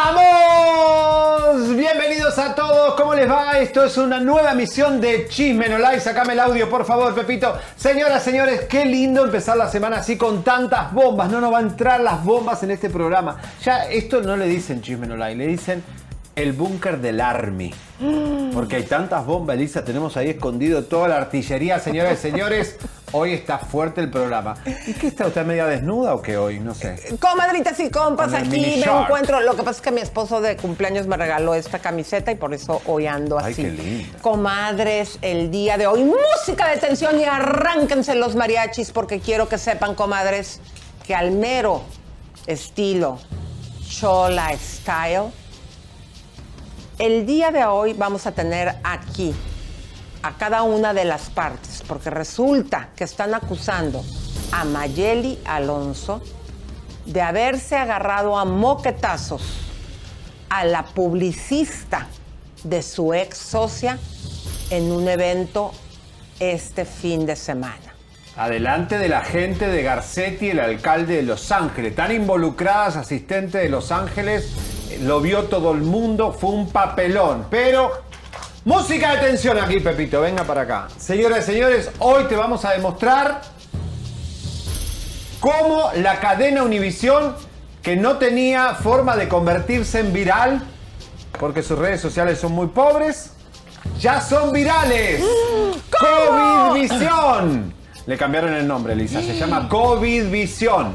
¡Vamos! Bienvenidos a todos, ¿cómo les va? Esto es una nueva misión de Chisme No Like. Sacame el audio, por favor, Pepito. Señoras, señores, qué lindo empezar la semana así con tantas bombas. No nos va a entrar las bombas en este programa. Ya esto no le dicen Chisme No Like, le dicen el búnker del Army. Porque hay tantas bombas, Elisa, tenemos ahí escondido toda la artillería, señoras y señores. Hoy está fuerte el programa. ¿Y qué está usted media desnuda o qué hoy? No sé. Comadritas y compas, Con aquí me encuentro. Lo que pasa es que mi esposo de cumpleaños me regaló esta camiseta y por eso hoy ando Ay, así. qué linda. Comadres, el día de hoy, música de tensión y arránquense los mariachis porque quiero que sepan, comadres, que al mero estilo Chola Style, el día de hoy vamos a tener aquí a cada una de las partes, porque resulta que están acusando a Mayeli Alonso de haberse agarrado a moquetazos a la publicista de su ex socia en un evento este fin de semana. Adelante de la gente de Garcetti, el alcalde de Los Ángeles. Tan involucradas, asistente de Los Ángeles. Lo vio todo el mundo, fue un papelón. Pero, música de tensión aquí, Pepito. Venga para acá. Señoras y señores, hoy te vamos a demostrar cómo la cadena Univisión, que no tenía forma de convertirse en viral, porque sus redes sociales son muy pobres, ya son virales. COVID Visión. Le cambiaron el nombre, Lisa. Se llama COVID Visión.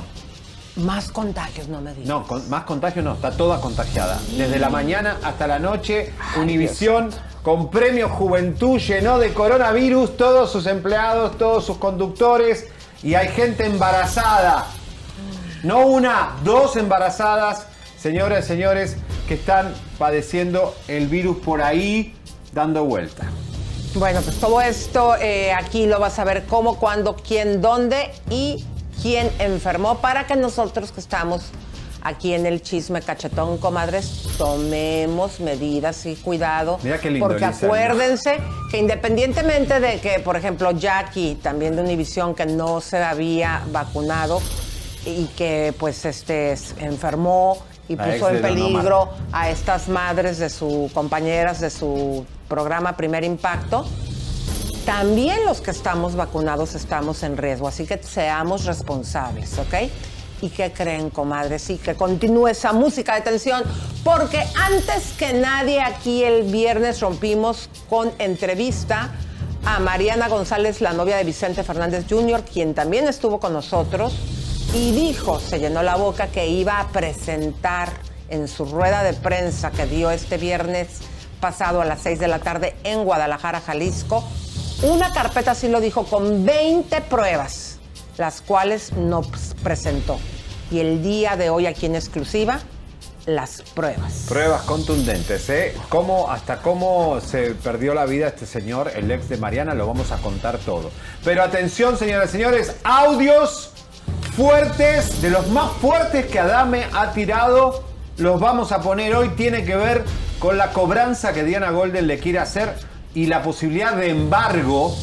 Más contagios, no me digas. No, con- más contagio no, está toda contagiada. Desde la mañana hasta la noche, Univisión con premio Juventud llenó de coronavirus todos sus empleados, todos sus conductores y hay gente embarazada. No una, dos embarazadas, señoras y señores, que están padeciendo el virus por ahí dando vuelta. Bueno, pues todo esto eh, aquí lo vas a ver cómo, cuándo, quién, dónde y quién enfermó para que nosotros que estamos aquí en el chisme cachetón, comadres, tomemos medidas y cuidado. Mira qué lindo, Porque acuérdense que independientemente de que, por ejemplo, Jackie, también de Univisión, que no se había vacunado y que pues este enfermó y La puso en peligro a estas madres de sus compañeras de su programa Primer Impacto, también los que estamos vacunados estamos en riesgo, así que seamos responsables, ¿ok? ¿Y qué creen, comadres? Sí, que continúe esa música de tensión, porque antes que nadie aquí el viernes rompimos con entrevista a Mariana González, la novia de Vicente Fernández Jr., quien también estuvo con nosotros, y dijo, se llenó la boca, que iba a presentar en su rueda de prensa que dio este viernes pasado a las 6 de la tarde en Guadalajara, Jalisco, una carpeta, así lo dijo, con 20 pruebas, las cuales no pues, presentó. Y el día de hoy aquí en exclusiva, las pruebas. Pruebas contundentes, ¿eh? ¿Cómo, hasta cómo se perdió la vida este señor, el ex de Mariana, lo vamos a contar todo. Pero atención, señoras y señores, audios fuertes, de los más fuertes que Adame ha tirado, los vamos a poner hoy. Tiene que ver con la cobranza que Diana Golden le quiere hacer y la posibilidad de embargo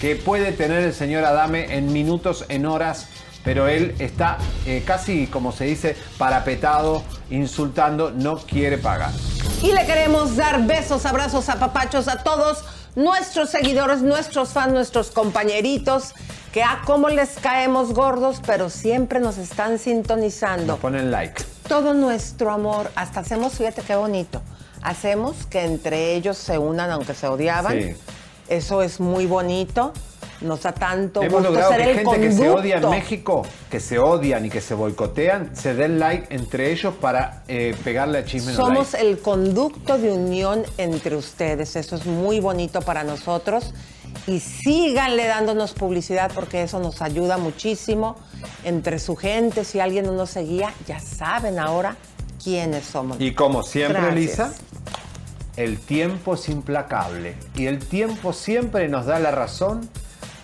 que puede tener el señor Adame en minutos, en horas, pero él está eh, casi, como se dice, parapetado, insultando, no quiere pagar. Y le queremos dar besos, abrazos, apapachos a todos nuestros seguidores, nuestros fans, nuestros compañeritos, que a cómo les caemos gordos, pero siempre nos están sintonizando. Nos ponen like. Todo nuestro amor, hasta hacemos, fíjate qué bonito, hacemos que entre ellos se unan aunque se odiaban. Sí. Eso es muy bonito. Nos da tanto Hemos gusto logrado ser que el gente que se odia en. México, que se odian y que se boicotean, se den like entre ellos para eh, pegarle a Chisme Somos Like. el conducto de unión entre ustedes. Eso es muy bonito para nosotros. Y síganle dándonos publicidad porque eso nos ayuda muchísimo. Entre su gente, si alguien no nos seguía, ya saben ahora quiénes somos. Y como siempre, Gracias. Lisa, el tiempo es implacable. Y el tiempo siempre nos da la razón,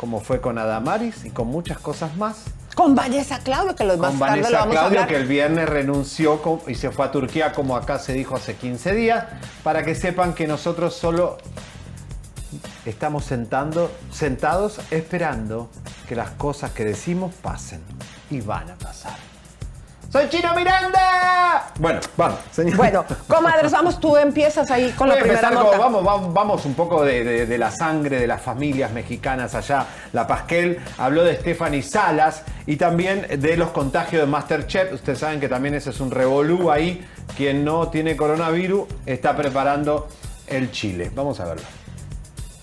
como fue con Adamaris y con muchas cosas más. Con Vanessa Claudio, que lo más Con tarde lo Vanessa a Claudio, hablar. que el viernes renunció con- y se fue a Turquía, como acá se dijo hace 15 días, para que sepan que nosotros solo estamos sentando, sentados esperando que las cosas que decimos pasen. Y van a pasar. ¡Soy Chino Miranda! Bueno, vamos, señor. Bueno, comadres, vamos, tú empiezas ahí con la Voy primera con- nota. vamos, vamos, vamos un poco de, de- de la sangre de las familias mexicanas allá. La Pasquel habló de Stephanie Salas y también de los contagios de Masterchef. Ustedes saben que también ese es un revolú ahí. Quien no tiene coronavirus está preparando el chile. Vamos a verlo.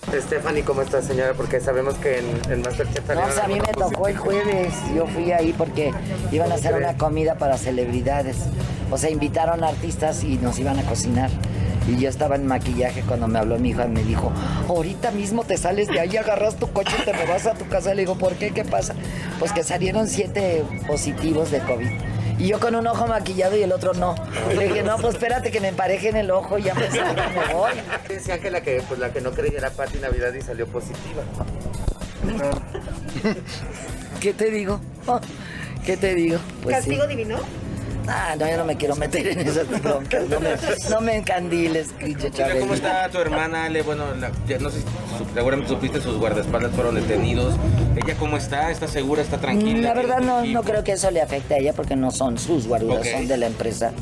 Stephanie, ¿cómo está señora? Porque sabemos que en, en Masterchef No, o sea, a mí me tocó el jueves. Yo fui ahí porque iban a hacer una comida para celebridades. O sea, invitaron artistas y nos iban a cocinar. Y yo estaba en maquillaje cuando me habló mi hija y me dijo, ahorita mismo te sales de ahí, agarras tu coche y te me vas a tu casa. Le digo, ¿por qué? ¿Qué pasa? Pues que salieron siete positivos de COVID. Y yo con un ojo maquillado y el otro no. Le dije, no, pues espérate que me emparejen el ojo y ya me salgo me voy. Decían que la que, pues, la que no creía era Pati Navidad y salió positiva. ¿Qué te digo? ¿Qué te digo? Pues sí. ¿Castigo divino? Ah, no, yo no me quiero meter en esas broncas. No me, no me encandiles, Chávez. ¿Cómo está tu hermana Ale? Bueno, la- ya no sé seguramente supiste, sus guardaespaldas fueron detenidos. ¿Ella cómo está? ¿Está segura? ¿Está tranquila? La verdad ¿Tiene no, no creo que eso le afecte a ella porque no son sus guaruras, Ok. son de la empresa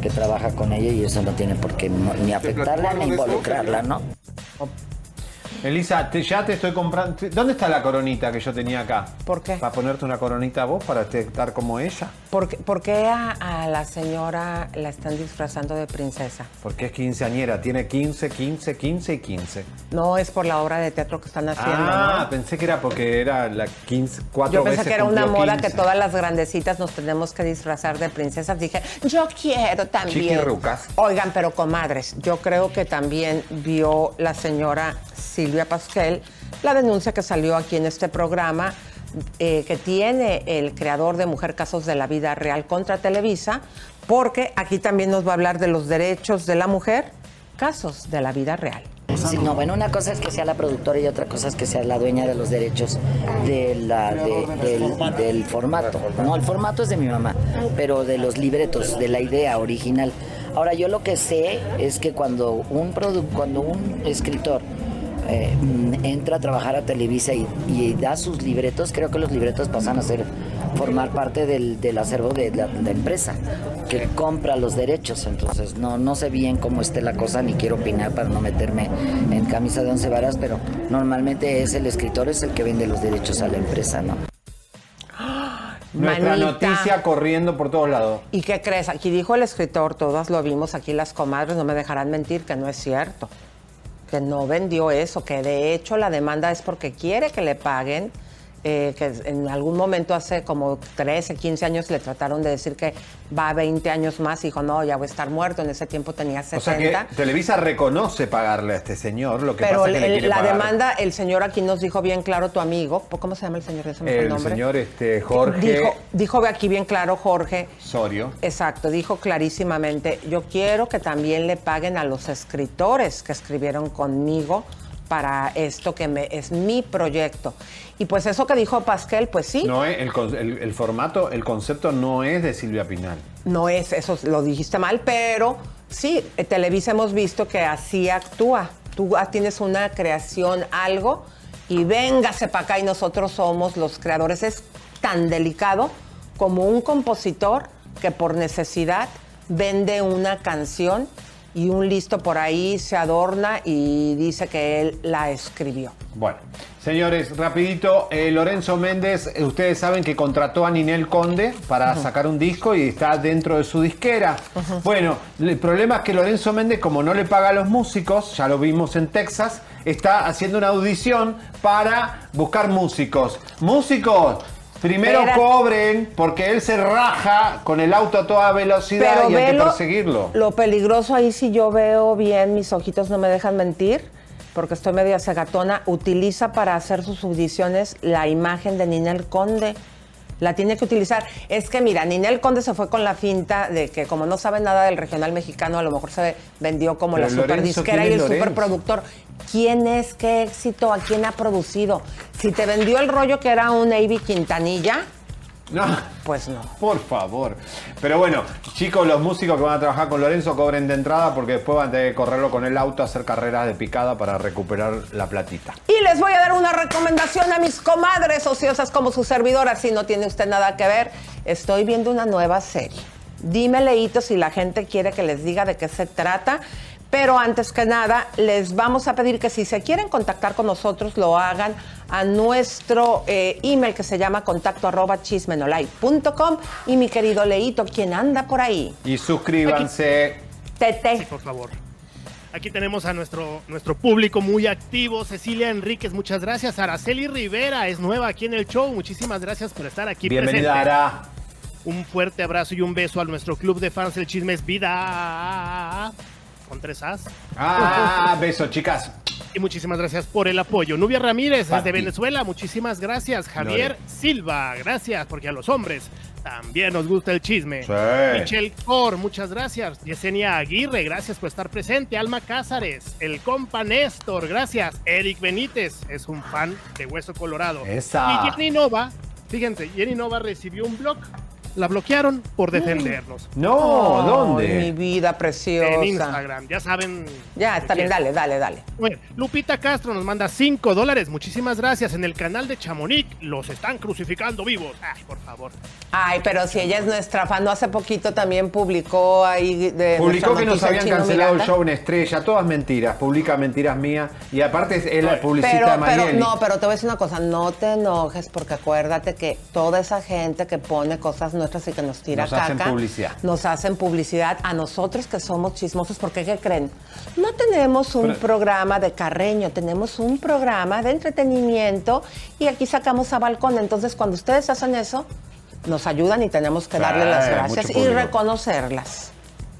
que trabaja con ella y eso no tiene por qué ni afectarla ni involucrarla, ¿no? Elisa, te- ya te estoy comprando. ¿Dónde está la coronita que yo tenía acá? ¿Por qué? Para ponerte una coronita a vos para estar como ella. ¿Por por qué a, a la señora la están disfrazando de princesa? Porque es quinceañera. Tiene 15, 15, 15 y 15. No es por la obra de teatro que están haciendo, Ah, ¿no? pensé que era porque era la 15, cuatro Yo pensé veces que era una moda 15. que todas las grandecitas nos tenemos que disfrazar de princesas. Dije, yo quiero también. Oigan, pero comadres, yo creo que también vio la señora Silvia Pasquel la denuncia que salió aquí en este programa eh, que tiene el creador de Mujer Casos de la Vida Real contra Televisa, porque aquí también nos va a hablar de los derechos de la mujer, casos de la vida real. Sí, no, bueno, una cosa es que sea la productora y otra cosa es que sea la dueña de los derechos del formato. No, el formato es de mi mamá, pero de los libretos, de la idea original. Ahora, yo lo que sé es que cuando un, produ- cuando un escritor eh, mm, entra a trabajar a Televisa y, y da sus libretos, creo que los libretos pasan a ser formar parte del, del acervo de la, la empresa que compra los derechos. Entonces no, no sé bien cómo esté la cosa ni quiero opinar para no meterme en camisa de once varas, pero normalmente es el escritor es el que vende los derechos a la empresa, ¿no? Nuestra Manita. noticia corriendo por todos lados. ¿Y qué crees? Aquí dijo el escritor, todas lo vimos, aquí las comadres no me dejarán mentir, que no es cierto. Que no vendió eso, que de hecho la demanda es porque quiere que le paguen. Eh, que en algún momento hace como 13, 15 años le trataron de decir que va 20 años más y dijo, no, ya voy a estar muerto. En ese tiempo tenía 70. O sea que Televisa reconoce pagarle a este señor, lo que Pero pasa es que le el- quiere la pagar. demanda, el señor aquí nos dijo bien claro, tu amigo, ¿cómo se llama el señor? Se el El señor este, Jorge Dijo, dijo aquí bien claro, Jorge, Sorio. Exacto, dijo clarísimamente, yo quiero que también le paguen a los escritores que escribieron conmigo para esto que me, es mi proyecto. Y pues eso que dijo Pascal, pues sí, no, No es, el, el- el formato, el concepto no es de Silvia Pinal. es, eso lo dijiste mal, pero sí, eh, Televisa hemos visto que así actúa. Tú ah, tienes una creación, algo, y véngase para acá y nosotros somos los creadores. Es tan delicado como un compositor que por necesidad vende una canción y un listo por ahí se adorna y dice que él la escribió. Bueno, señores, rapidito, eh, Lorenzo Méndez, eh, ustedes saben que contrató a Ninel Conde para sacar un disco y está dentro de su disquera. Bueno, el problema es que Lorenzo Méndez, como no le paga a los músicos, ya lo vimos en Texas, está haciendo una audición para buscar músicos. Músicos, primero Espera. cobren, porque él se raja con el auto a toda velocidad Pero y hay que perseguirlo. Lo peligroso ahí si yo veo bien, mis ojitos no me dejan mentir, porque estoy medio cegatona, utiliza para hacer sus audiciones la imagen de Ninel Conde. La tiene que utilizar. Es que mira, Ninel Conde se fue con la finta de que como no sabe nada del regional mexicano, a lo mejor se vendió como Pero la Lorenzo, superdisquera ¿quién y el Lorenzo? superproductor. ¿Quién es? ¿Qué éxito? ¿A quién ha producido? Si te vendió el rollo que era un Avi Quintanilla, No. pues no. Por favor. Pero bueno, chicos, los músicos que van a trabajar con Lorenzo cobren de entrada porque después van a tener que correrlo con el auto, hacer carreras de picada para recuperar la platita. Y les voy a dar una recomendación a mis comadres ociosas como su servidora, si no tiene usted nada que ver. Estoy viendo una nueva serie. Dime, Leito, si la gente quiere que les diga de qué se trata. Pero antes que nada, les vamos a pedir que si se quieren contactar con nosotros, lo hagan a nuestro eh, email que se llama contacto arroba chismenolay.com. Y mi querido Leito, quien anda por ahí, Y suscríbanse. Tete. Sí, por favor. Aquí tenemos a nuestro, nuestro público muy activo. Cecilia Enríquez, muchas gracias. Araceli Rivera es nueva aquí en el show. Muchísimas gracias por estar aquí Bienvenida, presente. Ara. Un fuerte abrazo y un beso a nuestro club de fans del chisme es Vida. Con tres As. Ah, besos, chicas. Y muchísimas gracias por el apoyo. Nubia Ramírez desde Venezuela, muchísimas gracias. Javier Lore. Silva, gracias, porque a los hombres también nos gusta el chisme. Sí. Michelle Cor, muchas gracias. Yesenia Aguirre, gracias por estar presente. Alma Cázares, el compa Néstor, gracias. Eric Benítez es un fan de Hueso Colorado. Esa. Y Jenny Nova, fíjense, Jenny Nova recibió un blog. La bloquearon por defendernos. No, Ay, Mi ¿dónde? vida preciosa. En Instagram, ya saben. Ya, está bien, dale, dale, dale. Bueno, Lupita Castro nos manda 5 dólares. Muchísimas gracias. En el canal de Chamonix los están crucificando vivos. Ay, por favor. Ay, pero si ella es nuestra fan, no hace poquito también publicó ahí de Publicó que nos habían cancelado el show en estrella, todas mentiras, publica mentiras mías y aparte es la Pero, de pero, no, pero te voy a decir una cosa, no te enojes porque acuérdate que toda esa gente que pone cosas nuestras y que nos tira Nos hacen caca, publicidad. nos hacen publicidad a nosotros que somos chismosos, porque ¿qué creen? No tenemos un Pero- programa de carreño, tenemos un programa de entretenimiento y aquí sacamos a balcón. Entonces, cuando ustedes hacen eso, nos ayudan y tenemos que darle las gracias y reconocerlas.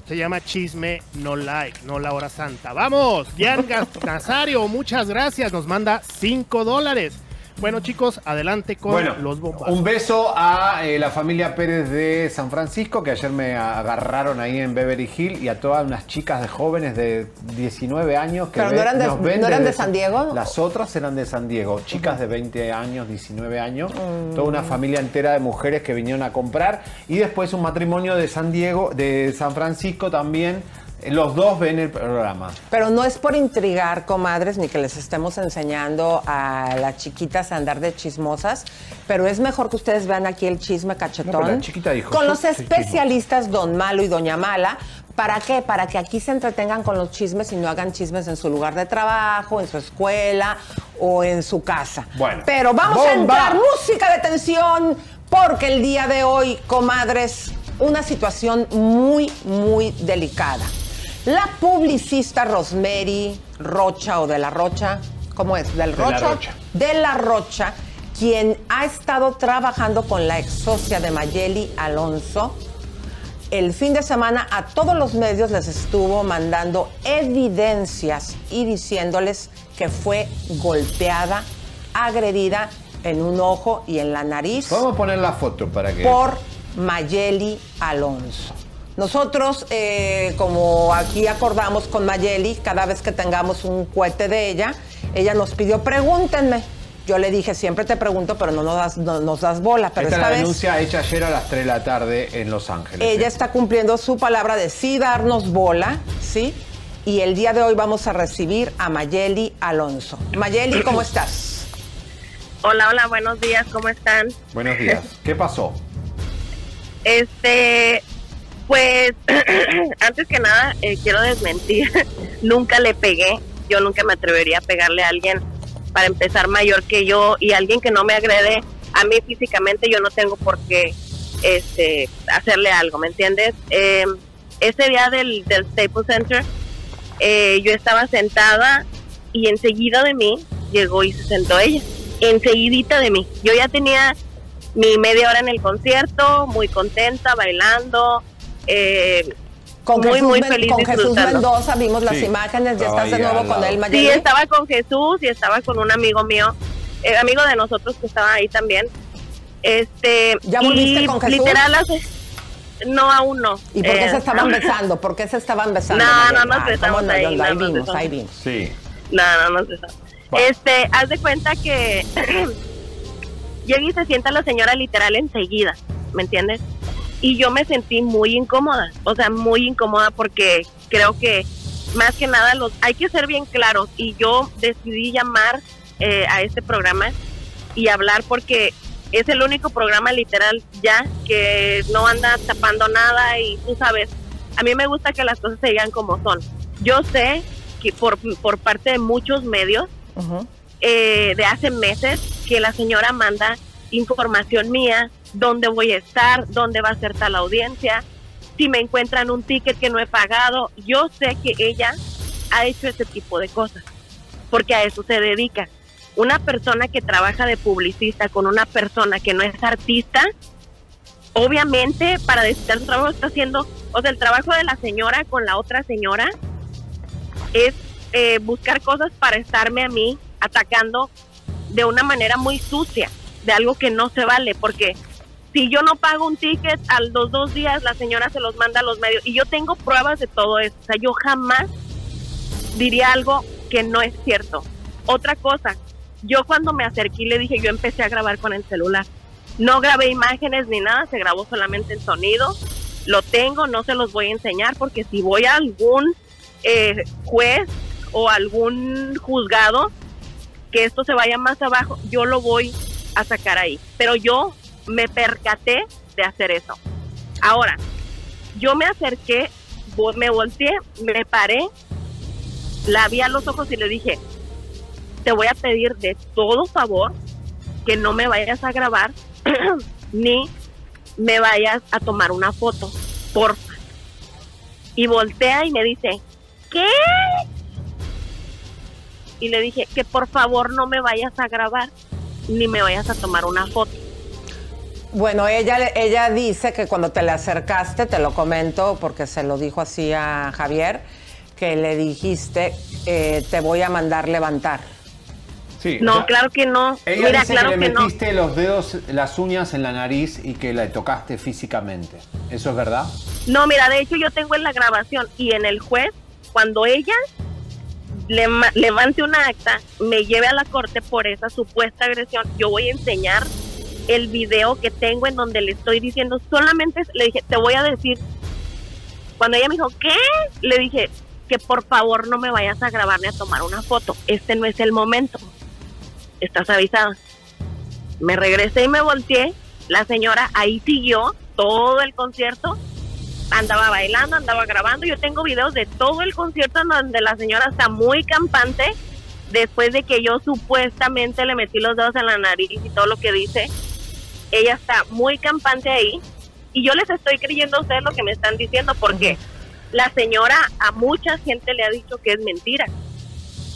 Se llama Chisme No Like, no la hora santa. ¡Vamos! Dian Nazario, muchas gracias. Nos manda 5 dólares. Bueno, chicos, adelante con Bueno, los bombazos. un beso a eh, la familia Pérez de San Francisco que ayer me agarraron ahí en Beverly Hill y a todas unas chicas de jóvenes de 19 años que Pero no eran de- nos ven ¿no eran de San Diego? Las otras eran de San Diego, chicas de 20 años, 19 años, Mm. toda una familia entera de mujeres que vinieron a comprar y después un matrimonio de San Diego, de San Francisco también. Eh, Los dos ven el programa. Pero no es por intrigar, comadres, ni que les estemos enseñando a las chiquitas a andar de chismosas, pero es mejor que ustedes vean aquí el chisme No, cachetón. pero la chiquita dijo, con los especialistas Don Malo y Doña Mala. ¿Para qué? Para que aquí se entretengan con los chismes y no hagan chismes en su lugar de trabajo, en su escuela o en su casa. Bueno. Pero vamos a entrar, música de tensión, porque el día de hoy, comadres, una situación muy, muy delicada. La publicista Rosemary Rocha o de la Rocha, ¿cómo es? Del la Rocha. Rocha. De la Rocha, quien ha estado trabajando con la ex socia de Mayeli Alonso. El fin de semana a todos los medios les estuvo mandando evidencias y diciéndoles que fue golpeada, agredida en un ojo y en la nariz Vamos a poner la foto para que... por Mayeli Alonso. Nosotros, eh, como aquí acordamos con Mayeli, cada vez que tengamos un cohete de ella, ella nos pidió, pregúntenme. Yo le dije, siempre te pregunto, pero no nos das, no nos das bola. Pero Esta es esta la vez denuncia hecha ayer a las 3 de la tarde en Los Ángeles. ella ¿eh? está cumpliendo su palabra de sí darnos bola, ¿sí? Y el día de hoy vamos a recibir a Mayeli Alonso. Mayeli, ¿cómo estás? Hola, hola, buenos días, ¿cómo están? Buenos días. ¿Qué pasó? Este, pues, antes que nada, eh, quiero desmentir, nunca le pegué, yo nunca me atrevería a pegarle a alguien, para empezar, mayor que yo, y alguien que no me agrede a mí físicamente, yo no tengo por qué este, hacerle algo, ¿me entiendes? Eh, ese día del, del Staples Center, eh, yo estaba sentada y enseguida de mí llegó y se sentó ella, enseguidita de mí. Yo ya tenía mi media hora en el concierto, muy contenta, bailando, eh, Con muy, Jesús, muy feliz con Jesús disfrutando. Mendoza vimos las Sí, imágenes, ya estás de nuevo con él, Sí, Mayeli. estaba con Jesús y estaba con un amigo mío, eh, amigo de nosotros que estaba ahí también. Este, ¿Ya volviste y con Jesús? Literal, hace- no, aún no. ¿Y por qué Eh, se estaban besando? ¿Por qué se estaban besando? No, Mayeli? no nos ¿cómo besamos no? ahí, no nos vimos, besamos. ahí vimos. Sí. No, no, no sé. Va. Este, haz de cuenta que llega y se sienta la señora literal enseguida, ¿me entiendes? Y yo me sentí muy incómoda, o sea, muy incómoda porque creo que más que nada los hay que ser bien claros y yo decidí llamar eh, a este programa y hablar porque es el único programa literal ya que no anda tapando nada y tú sabes, a mí me gusta que las cosas se digan como son. Yo sé que por, por parte de muchos medios eh, de hace meses que la señora manda información mía, dónde voy a estar, dónde va a ser tal audiencia, si me encuentran un ticket que no he pagado. Yo sé que ella ha hecho ese tipo de cosas, porque a eso se dedica. Una persona que trabaja de publicista con una persona que no es artista, obviamente para decir su trabajo está haciendo, o sea, el trabajo de la señora con la otra señora es eh, buscar cosas para estarme a mí atacando de una manera muy sucia, de algo que no se vale, porque si yo no pago un ticket, a los dos días la señora se los manda a los medios y yo tengo pruebas de todo eso, o sea, yo jamás diría algo que no es cierto. Otra cosa, yo cuando me acerqué le dije, yo empecé a grabar con el celular. No grabé imágenes ni nada, se grabó solamente el sonido. Lo tengo, no se los voy a enseñar porque si voy a algún eh, juez o algún juzgado que esto se vaya más abajo, yo lo voy a sacar ahí. Pero yo me percaté de hacer eso. Ahora, yo me acerqué, me volteé, me paré, la vi a los ojos y le dije, te voy a pedir de todo favor que no me vayas a grabar ni me vayas a tomar una foto, porfa. Y voltea y me dice, ¿qué? Y le dije que por favor no me vayas a grabar ni me vayas a tomar una foto. Bueno, ella, ella dice que cuando te le acercaste, te lo comento porque se lo dijo así a Javier, que le dijiste, eh, te voy a mandar levantar. Sí. No, o sea, claro que no. Ella Mira, dice claro que que, le no. metiste los dedos, las uñas en la nariz y que la tocaste físicamente. ¿Eso es verdad? No, mira, de hecho yo tengo en la grabación y en el juez, cuando ella le ma- levante una acta, me lleve a la corte por esa supuesta agresión, yo voy a enseñar el video que tengo en donde le estoy diciendo, solamente le dije, te voy a decir, cuando ella me dijo, ¿qué? Le dije que por favor no me vayas a grabar ni a tomar una foto, este no es el momento, estás avisada. Me regresé y me volteé, la señora ahí siguió todo el concierto, andaba bailando, andaba grabando. Yo tengo videos de todo el concierto en donde la señora está muy campante después de que yo supuestamente le metí los dedos en la nariz y todo lo que dice. Ella está muy campante ahí y yo les estoy creyendo a ustedes lo que me están diciendo porque la señora a mucha gente le ha dicho que es mentira,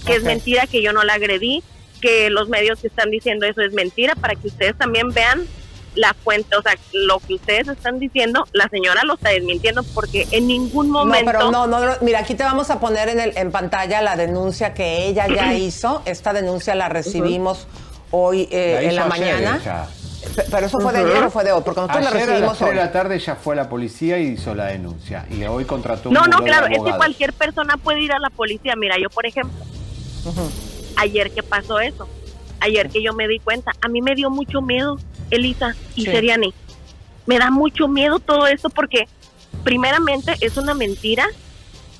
que es mentira que yo no la agredí, que los medios que están diciendo eso es mentira para que ustedes también vean la fuente, o sea, lo que ustedes están diciendo, la señora lo está desmintiendo porque en ningún momento... No, pero no, no, mira, aquí te vamos a poner en, el, en pantalla la denuncia que ella ya hizo. Esta denuncia la recibimos hoy eh, La en la mañana. ella. Pe- Pero eso fue de ayer o fue de hoy, porque nosotros la Ayer a las recibimos 3 hoy. de la tarde ya fue a la policía y hizo la denuncia. Y hoy contrató un No, no, claro, es que cualquier persona puede ir a la policía. Mira, yo por ejemplo, ayer que pasó eso, ayer que yo me di cuenta, a mí me dio mucho miedo, Elisa y Sí. Seriani. Me da mucho miedo todo esto porque, primeramente, es una mentira.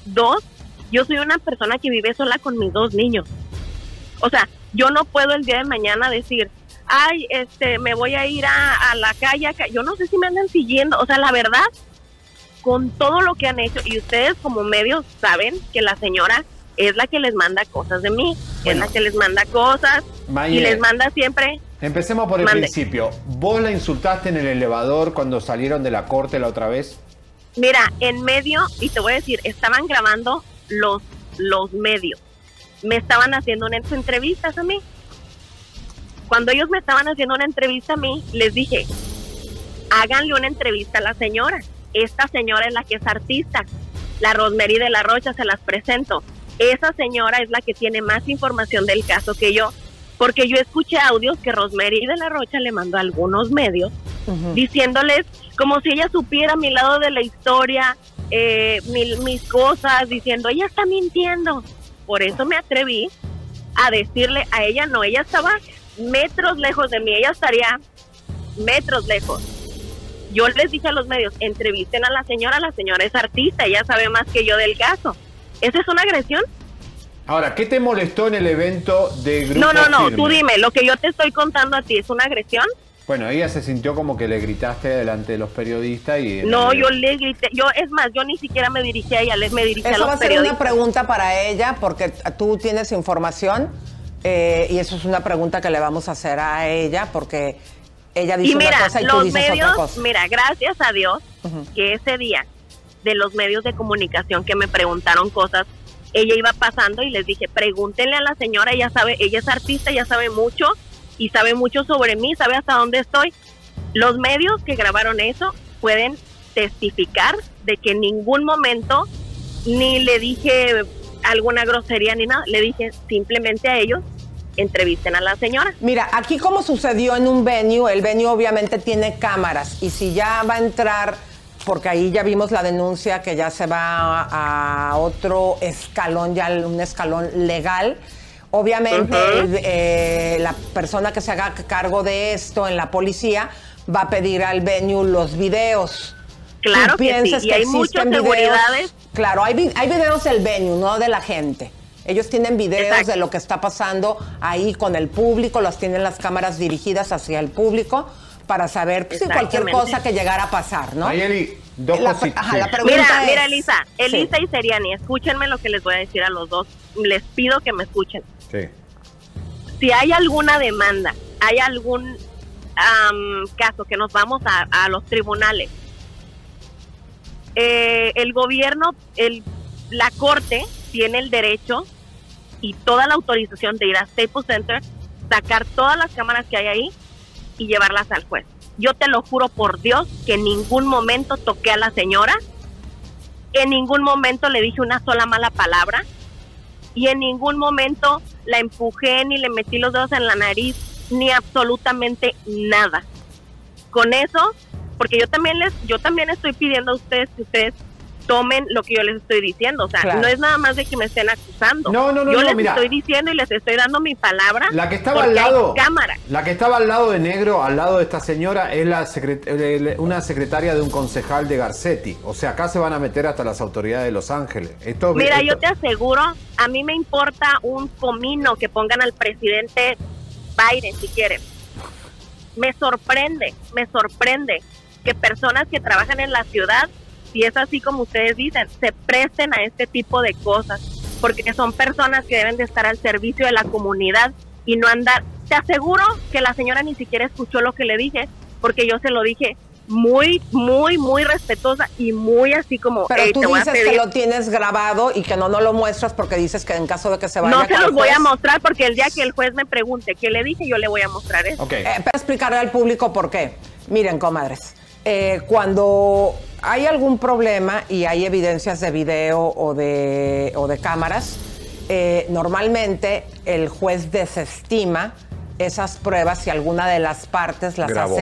Dos, yo soy una persona que vive sola con mis dos niños. O sea, yo no puedo el día de mañana decir, ay, este, me voy a ir a, a la calle. acá". Yo no sé si me andan siguiendo. O sea, la verdad, con todo lo que han hecho, y ustedes como medios saben que la señora es la que les manda cosas de mí, es la que les manda cosas y les manda siempre. Empecemos por el Mande. principio. ¿Vos la insultaste en el elevador cuando salieron de la corte la otra vez? Mira, en medio, y te voy a decir, estaban grabando los, los medios. Me estaban haciendo unas entrevistas a mí. Cuando ellos me estaban haciendo una entrevista a mí, les dije, háganle una entrevista a la señora. Esta señora es la que es artista. La Rosemary de la Rocha se las presento. Esa señora es la que tiene más información del caso que yo. Porque yo escuché audios que Rosemary de la Rocha le mandó a algunos medios diciéndoles como si ella supiera mi lado de la historia, eh, mi- mis cosas, diciendo, ella está mintiendo. Por eso me atreví a decirle a ella, no, ella estaba metros lejos de mí, ella estaría metros lejos. Yo les dije a los medios, entrevisten a la señora, la señora es artista, ella sabe más que yo del caso. ¿Esa es una agresión? Ahora, ¿qué te molestó en el evento de Grupo No, no, no, Firme? tú dime, lo que yo te estoy contando a ti es una agresión. Bueno, ella se sintió como que le gritaste delante de los periodistas y... No, yo le grité, yo es más, yo ni siquiera me dirigí a ella, les me dirigí a Eso los va a ser periodistas. una pregunta para ella porque tú tienes información eh, y eso es una pregunta que le vamos a hacer a ella porque ella dice Y mira, una cosa y tú los dices medios, otra cosa. mira, gracias a Dios que ese día de los medios de comunicación que me preguntaron cosas, ella iba pasando y les dije, pregúntenle a la señora, ella sabe, ella es artista, ella sabe mucho y sabe mucho sobre mí, sabe hasta dónde estoy. Los medios que grabaron eso pueden testificar de que en ningún momento ni le dije alguna grosería ni nada, le dije simplemente a ellos, entrevisten a la señora. Mira, aquí como sucedió en un venue, el venue obviamente tiene cámaras y si ya va a entrar, porque ahí ya vimos la denuncia que ya se va a otro escalón, ya un escalón legal. Obviamente eh, la persona que se haga cargo de esto en la policía va a pedir al venue los videos. Claro ¿Tú que sí, piensas y hay muchas videos? Claro, hay, hay videos del venue, no de la gente. Ellos tienen videos Exacto. de lo que está pasando ahí con el público, los tienen las cámaras dirigidas hacia el público para saber pues, sí, cualquier cosa que llegara a pasar, ¿no? Mayeli, dos La- cositas. ajá, la pregunta Mira, es- mira, Elisa, Sí. Elisa y Seriani, escúchenme lo que les voy a decir a los dos. Les pido que me escuchen. Sí. Si hay alguna demanda, hay algún am, caso que nos vamos a, a los tribunales, eh, el gobierno, el, la corte tiene el derecho y toda la autorización de ir a Staples Center, sacar todas las cámaras que hay ahí y llevarlas al juez. Yo te lo juro por Dios que en ningún momento toqué a la señora, en ningún momento le dije una sola mala palabra y en ningún momento la empujé ni le metí los dedos en la nariz ni absolutamente nada. Con eso, porque yo también les yo también estoy pidiendo a ustedes que ustedes tomen lo que yo les estoy diciendo, o sea, Claro. no es nada más de que me estén acusando. No, no, no, Yo no, les mira. estoy diciendo y les estoy dando mi palabra. La que estaba al lado, cámara. la que estaba al lado de negro, al lado de esta señora, es la secret- eh, una secretaria de un concejal de Garcetti. O sea, acá se van a meter hasta las autoridades de Los Ángeles. Esto, Mira, esto- yo te aseguro, a mí me importa un comino que pongan al presidente Biden si quieren. Me sorprende, me sorprende que personas que trabajan en la ciudad, si es así como ustedes dicen, se presten a este tipo de cosas, porque son personas que deben de estar al servicio de la comunidad y no andar. Te aseguro que la señora ni siquiera escuchó lo que le dije, porque yo se lo dije muy, muy, muy respetuosa y muy así como, Pero "Ey, tú te voy a dices que pedir". lo tienes grabado y que no no lo muestras porque dices que en caso de que se vaya No se los voy a mostrar porque el día que el juez me pregunte qué le dije, yo le voy a mostrar eso. Eh, para explicarle al público por qué. Miren, comadres, eh, cuando hay algún problema y hay evidencias de video o de, o de cámaras, eh, normalmente el juez desestima esas pruebas si alguna de las partes las Grabó. hace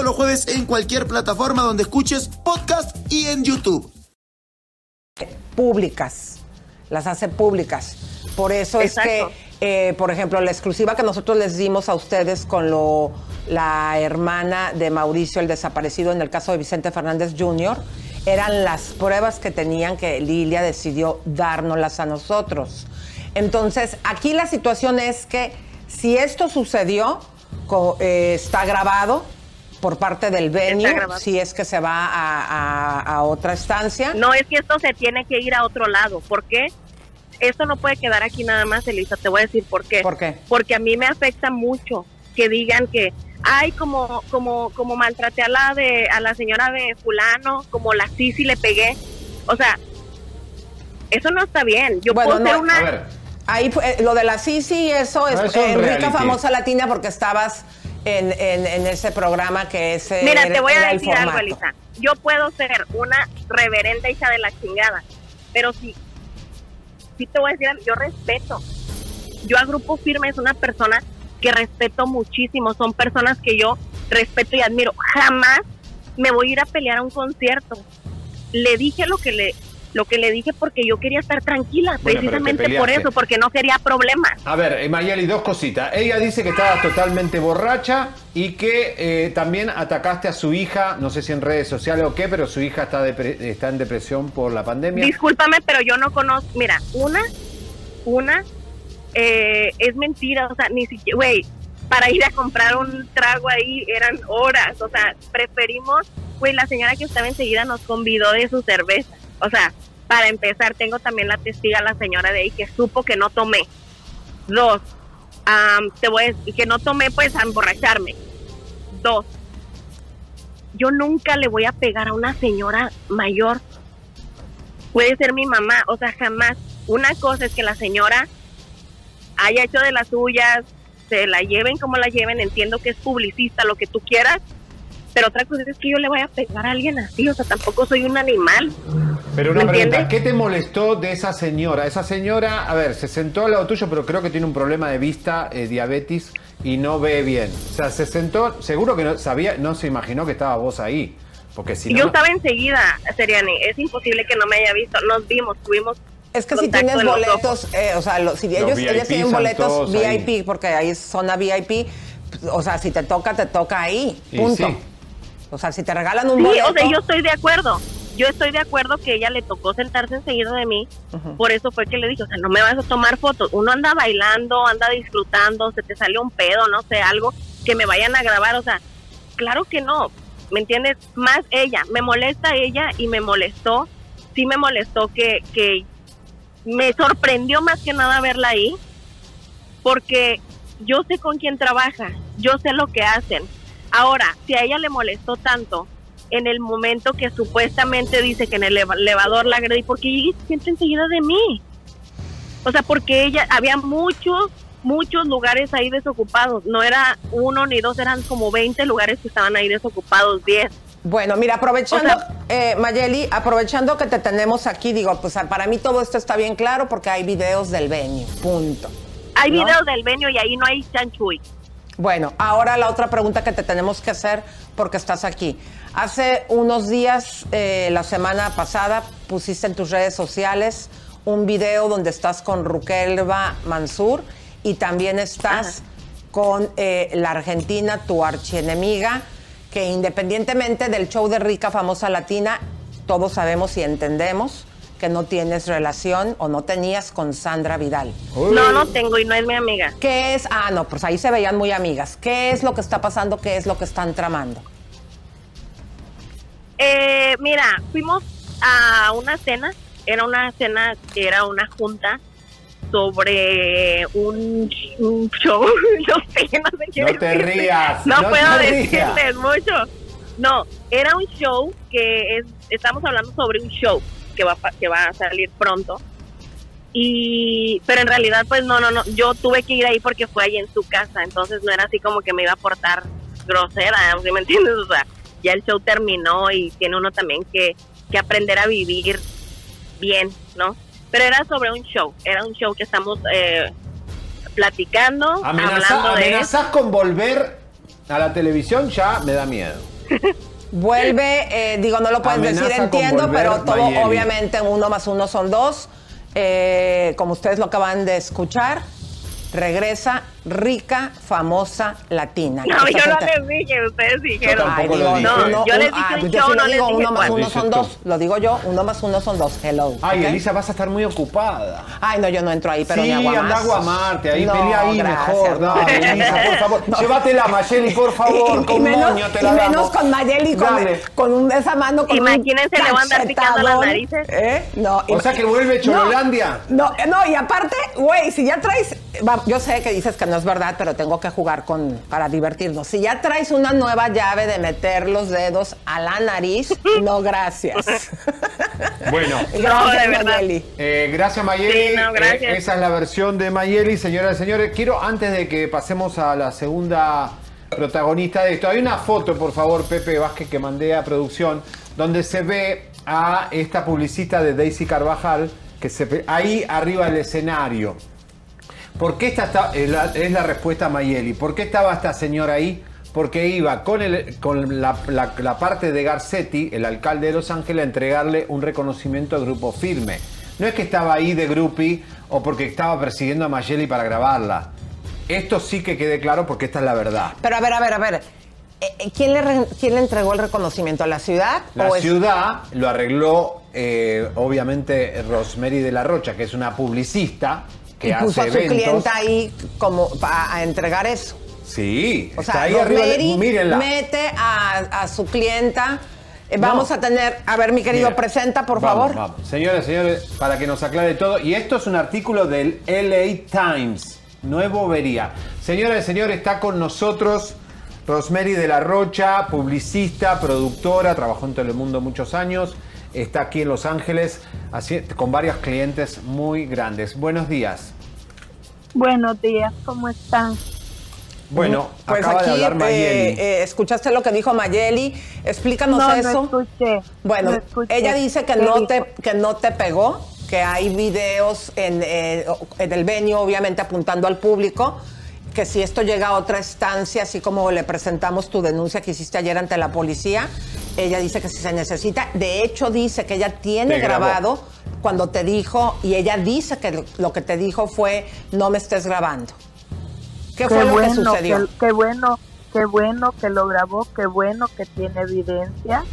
todos los jueves en cualquier plataforma donde escuches podcast y en YouTube. Públicas, las hace públicas. Por eso es que, eh, por ejemplo, la exclusiva que nosotros les dimos a ustedes con lo, la hermana de Mauricio, el desaparecido en el caso de Vicente Fernández Jr., eran las pruebas que tenían que Lilia decidió dárnoslas a nosotros. Entonces, aquí la situación es que si esto sucedió, co- eh, está grabado por parte del venue, si es que se va a, a- a otra estancia. No, es que esto se tiene que ir a otro lado. ¿Por qué? Esto no puede quedar aquí nada más, Elisa. Te voy a decir por qué. ¿Por qué? Porque a mí me afecta mucho que digan que, ay, como, como, como maltraté a la de, a la señora de fulano, como la Sisi le pegué. O sea, eso no está bien. Yo Bueno, puedo ser no, una. A ver, Ahí fue- eh, lo de la Sisi, eso es No, es rica reality. famosa latina porque estabas en, en- en ese programa que es eh, Mira, te voy a decir algo. Elisa. Yo puedo ser una reverenda hija de la chingada, pero sí, sí te voy a decir, algo, yo respeto. Yo a Grupo Firme es una persona que respeto muchísimo. Son personas que yo respeto y admiro. Jamás me voy a ir a pelear a un concierto. Le dije lo que le lo que le dije porque yo quería estar tranquila, Bueno, precisamente por eso, porque no quería problemas. A ver, eh, Mayeli, dos cositas. Ella dice que estaba totalmente borracha y que eh, también atacaste a su hija, no sé si en redes sociales o qué, pero su hija está, está en depresión por la pandemia. Discúlpame, pero yo no conozco. Mira, una, una eh, es mentira, o sea, ni siquiera, güey, para ir a comprar un trago ahí eran horas, o sea, preferimos, güey, la señora que estaba enseguida nos convidó de su cerveza, o sea, para empezar, tengo también la testiga, la señora de ahí, que supo que no tomé. Dos, te voy a que no tomé, pues, a emborracharme. Dos, yo nunca le voy a pegar a una señora mayor puede ser mi mamá, o sea, jamás. Una cosa es que la señora haya hecho de las suyas, se la lleven como la lleven, entiendo que es publicista, lo que tú quieras, pero otra cosa es que yo le voy a pegar a alguien así, o sea, tampoco soy un animal. Pero una ¿Me pregunta, entiendes? ¿qué te molestó de esa señora? Esa señora, a ver, se sentó al lado tuyo, pero creo que tiene un problema de vista, eh, diabetes, y no ve bien. O sea, se sentó, seguro que no sabía, no se imaginó que estaba vos ahí. Porque si yo no. estaba enseguida, Seriani, es imposible que no me haya visto, nos vimos, tuvimos Es que si tienes boletos, eh, o sea, lo- si ellos, VIP ellos tienen boletos todos ahí. VIP, porque ahí es zona VIP, o sea, si te toca, te toca ahí, Y punto. sí. O sea, si te regalan un Sí, boleto... o sea, yo estoy de acuerdo. Yo estoy de acuerdo que ella le tocó sentarse enseguida de mí. Por eso fue que le dije, o sea, no me vas a tomar fotos. Uno anda bailando, anda disfrutando, se te sale un pedo, no sé, algo que me vayan a grabar. O sea, claro que no. ¿Me entiendes? Más ella. Me molesta ella y me molestó. Sí me molestó que, que me sorprendió más que nada verla ahí. Porque yo sé con quién trabaja, yo sé lo que hacen. Ahora, si a ella le molestó tanto en el momento que supuestamente dice que en el eleva- elevador la agredí, porque ella se siente enseguida de mí. O sea, porque ella, había muchos, muchos lugares ahí desocupados. No era uno ni dos, eran como 20 lugares que estaban ahí desocupados, 10. Bueno, mira, aprovechando, O sea- eh, Mayeli, aprovechando que te tenemos aquí, digo, pues para mí todo esto está bien claro porque hay videos del venue, punto. Hay ¿No? videos del venio y ahí no hay chanchuy. Bueno, ahora la otra pregunta que te tenemos que hacer porque estás aquí. Hace unos días, eh, la semana pasada, pusiste en tus redes sociales un video donde estás con Rukelba Mansur y también estás con eh, la Argentina, tu archienemiga, que independientemente del show de Rica Famosa Latina, todos sabemos y entendemos que no tienes relación o no tenías con Sandra Vidal. No, no tengo y no es mi amiga. ¿Qué es? Ah, no, pues ahí se veían muy amigas. ¿Qué es lo que está pasando? ¿Qué es lo que están tramando? Eh, mira, fuimos a una cena, era una cena, era una junta sobre un, un show, no sé, no sé qué No te decirte. rías, No, no puedo decirles mucho. No, era un show que es, estamos hablando sobre un show que va, que va a salir pronto. Y, pero en realidad, pues no, no, no, yo tuve que ir ahí porque fue ahí en su casa, entonces no era así como que me iba a portar grosera, ¿sí me entiendes? O sea, ya el show terminó y tiene uno también que, que aprender a vivir bien, ¿no? Pero era sobre un show, era un show que estamos eh, platicando, hablando de... amenazás con volver a la televisión, ya me da miedo. Vuelve, eh, digo, no lo puedes decir, entiendo, volver pero todo Mayeli. obviamente uno más uno son dos. Eh, como ustedes lo acaban de escuchar, regresa rica, famosa, latina. No, yo no les dije, ustedes dijeron. Ay, tampoco lo dije. no, No, no, yo les dije ah, un yo sí no les digo, dije uno más cuál. uno son tú. dos. Lo digo yo, uno más uno son dos. Hello. Ay. Elisa, vas a estar muy ocupada. Ay, no, yo no entro ahí, pero sí, ni agua anda a. Guamarte, ahí No, pelea ahí gracias, mejor. no. Dale, Elisa, por favor. Llévatela, Mayeli, por favor. Y- y, con menos, moño te y la menos damos. con Mayeli con, con un- esa mano con Imagínense, un le van a andar picando las narices. ¿eh? No, O sea que vuelve Chololandia. No, eh, no, y aparte, güey, si ya traes, yo sé que dices que no es verdad, pero tengo que jugar con para divertirnos. Si ya traes una nueva llave de meter los dedos a la nariz, no gracias. Bueno. gracias, No, de verdad. Mayeli. Eh, gracias Mayeli. Sí, no, gracias. Eh, esa es la versión de Mayeli, señoras y señores. Quiero, antes de que pasemos a la segunda protagonista de esto, hay una foto, por favor, Pepe Vázquez, que mandé a producción, donde se ve a esta publicista de Daisy Carvajal, que se ahí arriba del escenario. ¿Por qué esta está, es la, es la respuesta a Mayeli? ¿Por qué estaba esta señora ahí? Porque iba con, el, con la, la- la parte de Garcetti, el alcalde de Los Ángeles, a entregarle un reconocimiento al grupo firme. No es que estaba ahí de groupie o porque estaba persiguiendo a Mayeli para grabarla. Esto sí que quede claro porque esta es la verdad. Pero a ver, a ver, a ver. Eh, eh, ¿Quién le, re- ¿Quién le entregó el reconocimiento? ¿A la ciudad? La o es- ciudad lo arregló, eh, obviamente, Rosemary de la Rocha, que es una publicista que y puso a su eventos. clienta ahí como a entregar eso. Sí, O está sea, ahí arriba. mírenla. mete a, a su clienta. Eh, No. Vamos a tener, a ver, mi querido, Mira, presenta, por vamos, favor. Vamos. Señores, señores, para que nos aclare todo. Y esto es un artículo del LA Times. Nuevo vería. Señores, señores, está con nosotros Rosemary de la Rocha, publicista, productora, trabajó en Telemundo muchos años. Está aquí en Los Ángeles así- con varios clientes muy grandes. Buenos días. Buenos días, ¿cómo están? Bueno, Pues acaba de aquí, hablar Mayeli. eh, eh, escuchaste lo que dijo Mayeli. Explícanos no, eso. no escuché. Bueno, no escuché. ella dice que ¿Qué no, dijo? te, que no te pegó, que hay videos en, eh, en el venio, obviamente apuntando al público, que si esto llega a otra instancia, así como le presentamos tu denuncia que hiciste ayer ante la policía, ella dice que si se necesita, de hecho dice que ella tiene Te grabó. grabado cuando te dijo, y ella dice que lo- lo que te dijo fue, no me estés grabando. ¿Qué fue lo que sucedió? que- Qué bueno, qué bueno que lo grabó, qué bueno que tiene evidencia,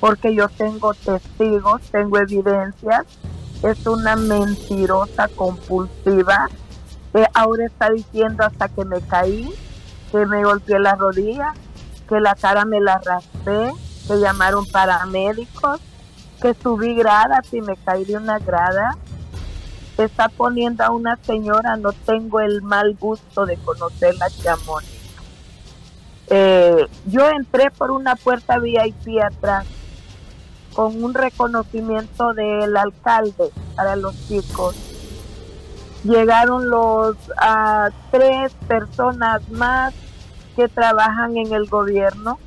porque yo tengo testigos, tengo evidencias. Es una mentirosa compulsiva. Ahora está diciendo hasta que me caí, que me golpeé la rodilla, que la cara me la raspé, que llamaron paramédicos, que subí gradas y me caí de una grada está poniendo a una señora, no tengo el mal gusto de conocerla, Chamón. Eh, yo entré por una puerta VIP atrás con un reconocimiento del alcalde para los chicos. Llegaron los ah, tres personas más que trabajan en el gobierno.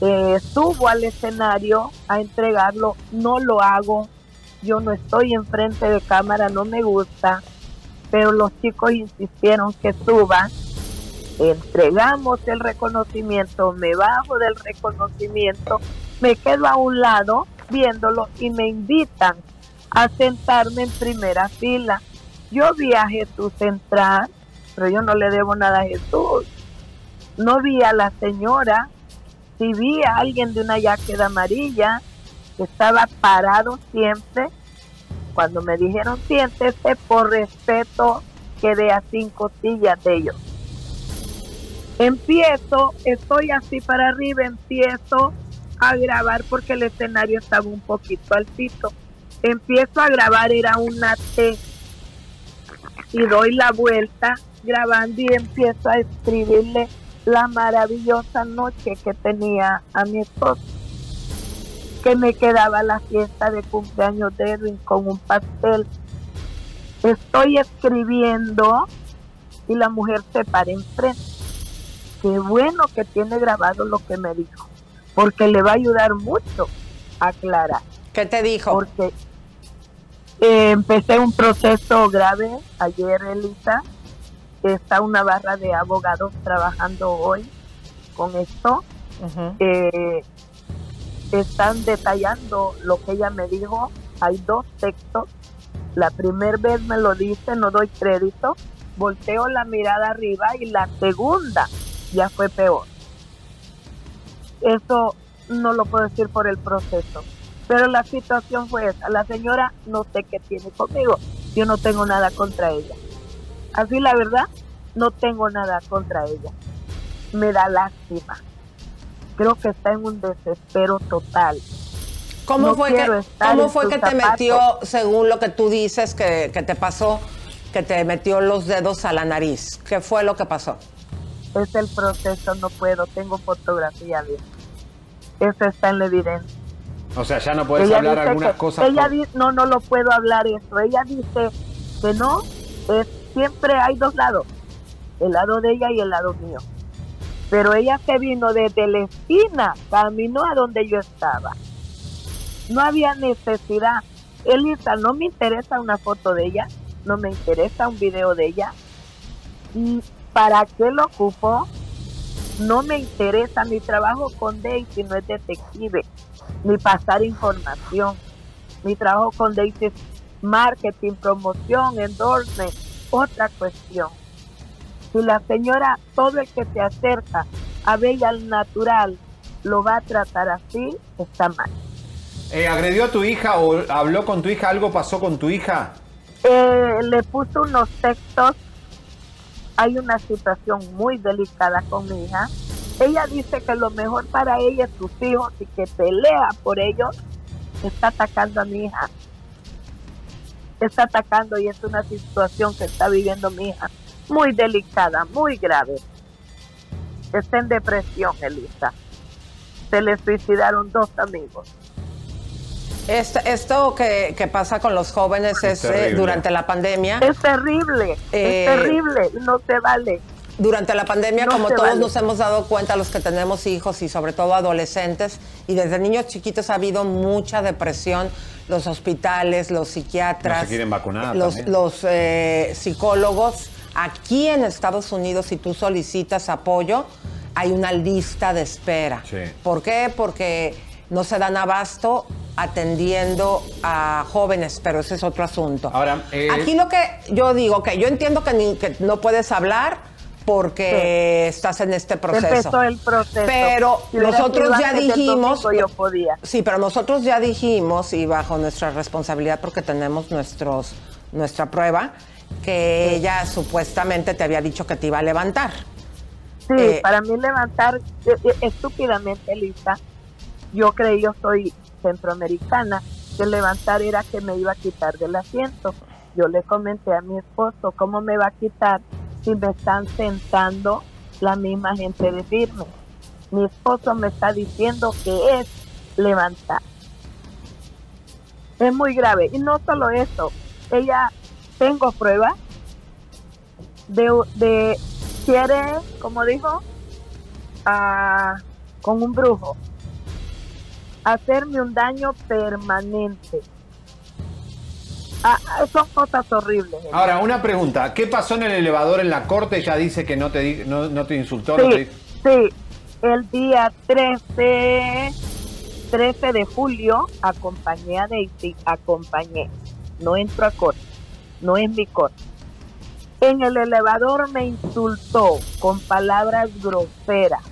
Eh, subo al escenario a entregarlo, no lo hago, yo no estoy enfrente de cámara, no me gusta, pero los chicos insistieron que suba. Entregamos el reconocimiento, me bajo del reconocimiento, me quedo a un lado viéndolo y me invitan a sentarme en primera fila. Yo vi a Jesús entrar, pero yo no le debo nada a Jesús. No vi a la señora, si vi a alguien de una jaqueta amarilla, que estaba parado siempre. Cuando me dijeron siéntese, por respeto, quedé a cinco sillas de ellos. Empiezo, estoy así para arriba, empiezo a grabar porque el escenario estaba un poquito altito. Empiezo a grabar, era una T. Y doy la vuelta grabando y empiezo a escribirle la maravillosa noche que tenía a mi esposo, que me quedaba la fiesta de cumpleaños de Edwin con un pastel. Estoy escribiendo y la mujer se para enfrente. Qué bueno que tiene grabado lo que me dijo, porque le va a ayudar mucho a aclarar. ¿Qué te dijo? Porque eh, empecé un proceso grave ayer, Elisa. Está una barra de abogados trabajando hoy con esto. Eh, están detallando lo que ella me dijo. Hay dos textos. La primera vez me lo dice, no doy crédito. Volteo la mirada arriba y la segunda ya fue peor. Eso no lo puedo decir por el proceso. Pero la situación fue esa. La señora no sé qué tiene conmigo. Yo no tengo nada contra ella. Así la verdad, no tengo nada contra ella. Me da lástima. Creo que está en un desespero total. ¿Cómo No fue que, cómo fue te zapatos. metió, según lo que tú dices que, que te pasó, que te metió los dedos a la nariz? ¿Qué fue lo que pasó? Es el proceso, no puedo. Tengo fotografía eso. Eso está en la evidencia. O sea, ya no puedes Ella hablar algunas que- cosas. Ella por- no, no lo puedo hablar eso. Ella dice que no, es, siempre hay dos lados, el lado de ella y el lado mío. Pero ella se vino desde la esquina, caminó a donde yo estaba. No había necesidad. Elisa, no me interesa una foto de ella, no me interesa un video de ella. ¿Y ¿Para qué lo ocupo? No me interesa. Mi trabajo con Daisy no es detective ni pasar información. Mi trabajo con Daisy es marketing, promoción, endorsement, otra cuestión. Si la señora, todo el que se acerca a Bella al natural, lo va a tratar así, está mal. Eh, ¿Agredió a tu hija o habló con tu hija? ¿Algo pasó con tu hija? Eh, le puso unos textos. Hay una situación muy delicada con mi hija. Ella dice que lo mejor para ella es sus hijos y que pelea por ellos. Está atacando a mi hija. Está atacando y es una situación que está viviendo mi hija. Muy delicada, muy grave. Está en depresión, Elisa. Se le suicidaron dos amigos. Esto, esto que, que pasa con los jóvenes es, eh, terrible. durante la pandemia. Es terrible, Eh, es terrible y no se vale. Durante la pandemia, No como todos vale. nos hemos dado cuenta, los que tenemos hijos y sobre todo adolescentes, y desde niños chiquitos ha habido mucha depresión. Los hospitales, los psiquiatras, No se quieren vacunar los, eh, psicólogos. Aquí en Estados Unidos, si tú solicitas apoyo, hay una lista de espera. ¿Por qué? Porque no se dan abasto atendiendo a jóvenes, pero ese es otro asunto. Ahora, eh, Aquí lo que yo digo, que yo entiendo que, ni- que no puedes hablar porque estás en este proceso. Empezó el proceso. Pero Si nosotros ya dijimos. yo podía. Sí, pero nosotros ya dijimos, y bajo nuestra responsabilidad, porque tenemos nuestros, nuestra prueba, que ella supuestamente te había dicho que te iba a levantar. Sí, Eh, para mí levantar eh, eh, estúpidamente, Lisa, yo creí, yo soy centroamericana, que levantar era que me iba a quitar del asiento. Yo le comenté a mi esposo, ¿cómo me va a quitar si me están sentando la misma gente de firme? Mi esposo me está diciendo que es levantar. Es muy grave. Y no solo eso, ella, tengo pruebas de, de quiere, como dijo, a- con un brujo, hacerme un daño permanente. Ah, ah, son cosas horribles. Ahora, una pregunta. ¿Qué pasó en el elevador en la corte? Ya dice que no te, di- no, no te insultó. no te sí, el día 13, 13 de julio acompañé a Daisy, acompañé, no entro a corte, no es mi corte. En el elevador me insultó con palabras groseras.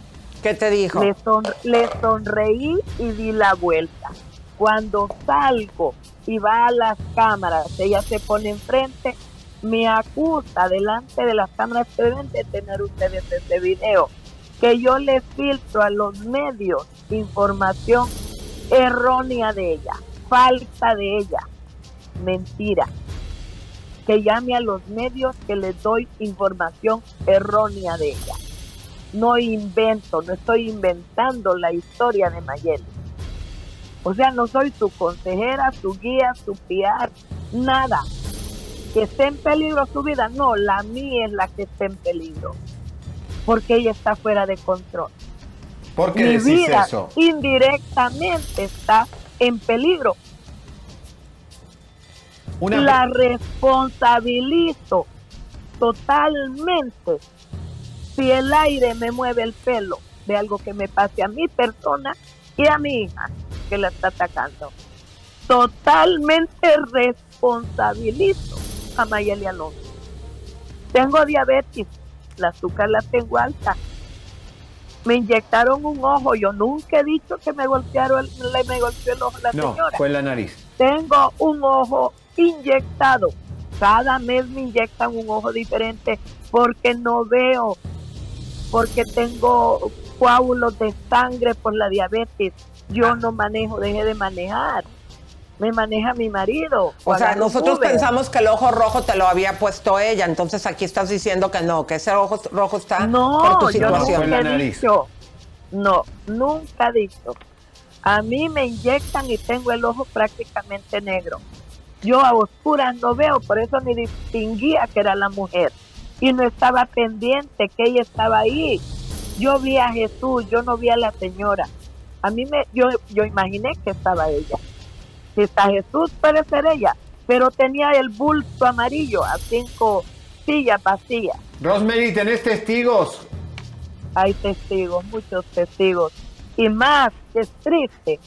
¿Qué te dijo? Le, son- le sonreí y di la vuelta. Cuando salgo y va a las cámaras, ella se pone enfrente, me acusa delante de las cámaras deben de tener ustedes este video, que yo le filtro a los medios información errónea de ella, falsa de ella, mentira. Que llame a los medios que les doy información errónea de ella. no invento, no estoy inventando la historia de Mayeli. O sea, no soy su consejera, su guía, su piar, nada. Que esté en peligro su vida, no, la mía es la que está en peligro. Porque ella está fuera de control. ¿Por qué Mi decís vida eso? indirectamente está en peligro. Una la responsabilizo totalmente si el aire me mueve el pelo de algo que me pase a mi persona y a mi hija que la está atacando. Totalmente responsabilizo a Mayeli Alonso. Tengo diabetes, la azúcar la tengo alta. Me inyectaron un ojo, yo nunca he dicho que me golpearon, le me golpeó el ojo la No, señora fue en la nariz. tengo un ojo inyectado. Cada mes me inyectan un ojo diferente porque no veo, porque tengo coágulos de sangre por la diabetes. Yo no manejo, dejé de manejar. Me maneja mi marido. O sea, nosotros Uber. pensamos que el ojo rojo te lo había puesto ella, entonces aquí estás diciendo que no, que ese ojo rojo está por No, tu yo situación. nunca he dicho. No, nunca he dicho. A mí me inyectan y tengo el ojo prácticamente negro. Yo a oscuras no veo, por eso ni distinguía que era la mujer. Y no estaba pendiente que ella estaba ahí. Yo vi a Jesús, yo no vi a la señora. A mí me, yo, yo imaginé que estaba ella. Si está Jesús, puede ser ella. Pero tenía el bulto amarillo a cinco sillas vacías. Rosemary, ¿tenés testigos? hay testigos, muchos testigos. Y más, que es triste,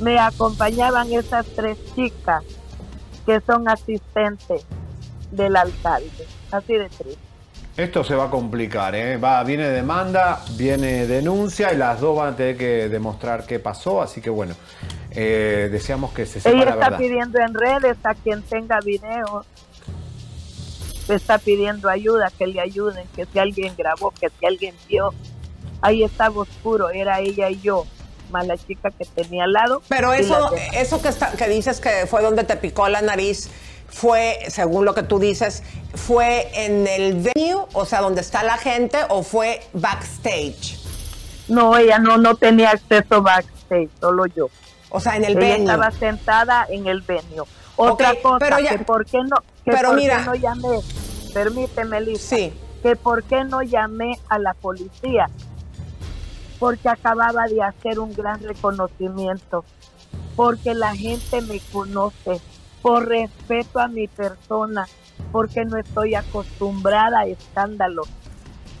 me acompañaban esas tres chicas que son asistentes del alcalde. Así de triste. Esto se va a complicar, ¿eh? Va, viene demanda, viene denuncia y las dos van a tener que demostrar qué pasó, así que bueno, eh, deseamos que se sepa Ella la está verdad. pidiendo en redes a quien tenga video, está pidiendo ayuda, que le ayuden, que si alguien grabó, que si alguien vio. Ahí estaba oscuro, era ella y yo, más la chica que tenía al lado. Pero eso, eso que, está, que dices que fue donde te picó la nariz, fue, según lo que tú dices, fue en el venue, o sea, donde está la gente, o fue backstage. No, ella no, no tenía acceso backstage, solo yo. O sea, en el ella venue. estaba sentada en el venue. Otra cosa, pero ya- que por qué no, que pero por qué mira- no llamé, permíteme, Lisa, que por qué no llamé a la policía, porque acababa de hacer un gran reconocimiento, porque la gente me conoce, por respeto a mi persona, porque no estoy acostumbrada a escándalos,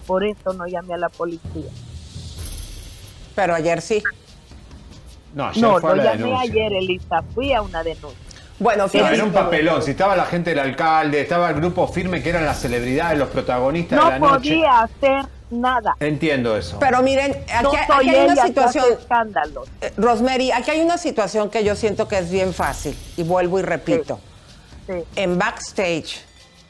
por eso no llamé a la policía. Pero ayer sí. No, ayer No, fue a lo la llamé denuncia. ayer, Elisa, fui a una denuncia. Bueno, No, era un papelón. Si estaba la gente del alcalde, estaba el grupo firme que eran las celebridades, los protagonistas de No la noche. podía hacer nada. Entiendo eso. Pero miren, aquí, No aquí soy hay una ella situación. hace escándalos. Eh, Rosemary, aquí hay una situación que yo siento que es bien fácil. Y vuelvo y repito. En backstage,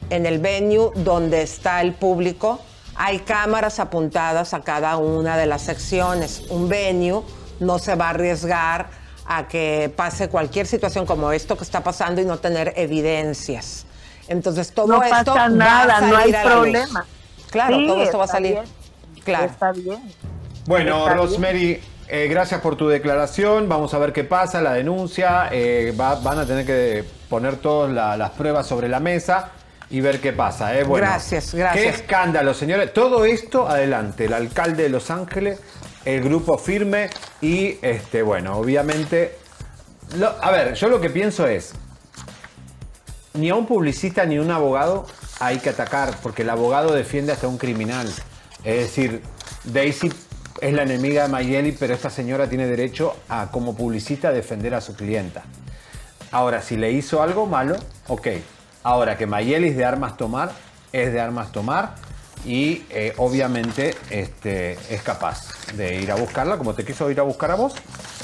en el venue donde está el público, hay cámaras apuntadas a cada una de las secciones. Un venue no se va a arriesgar a que pase cualquier situación como esto que está pasando y no tener evidencias. Entonces todo no esto pasa va a nada, no hay a la luz. Claro, Sí, todo esto va a está salir. bien, Claro. Está bien. Bueno, Está bien. Rosemary, eh, gracias por tu declaración. Vamos a ver qué pasa, la denuncia. eh, va- van a tener que poner todas la- las pruebas sobre la mesa y ver qué pasa. eh. Bueno, Gracias, gracias. Qué escándalo, señores. Todo esto, adelante. El alcalde de Los Ángeles, el grupo firme y, este, bueno, obviamente... lo- a ver, yo lo que pienso es, ni a un publicista ni a un abogado hay que atacar, porque el abogado defiende hasta un criminal. Es decir, Daisy es la enemiga de Mayeli, pero esta señora tiene derecho a, como publicista, defender a su clienta. Ahora, si le hizo algo malo, ok. Ahora que Mayeli es de armas tomar, es de armas tomar y eh, obviamente este, es capaz de ir a buscarla como te quiso ir a buscar a vos.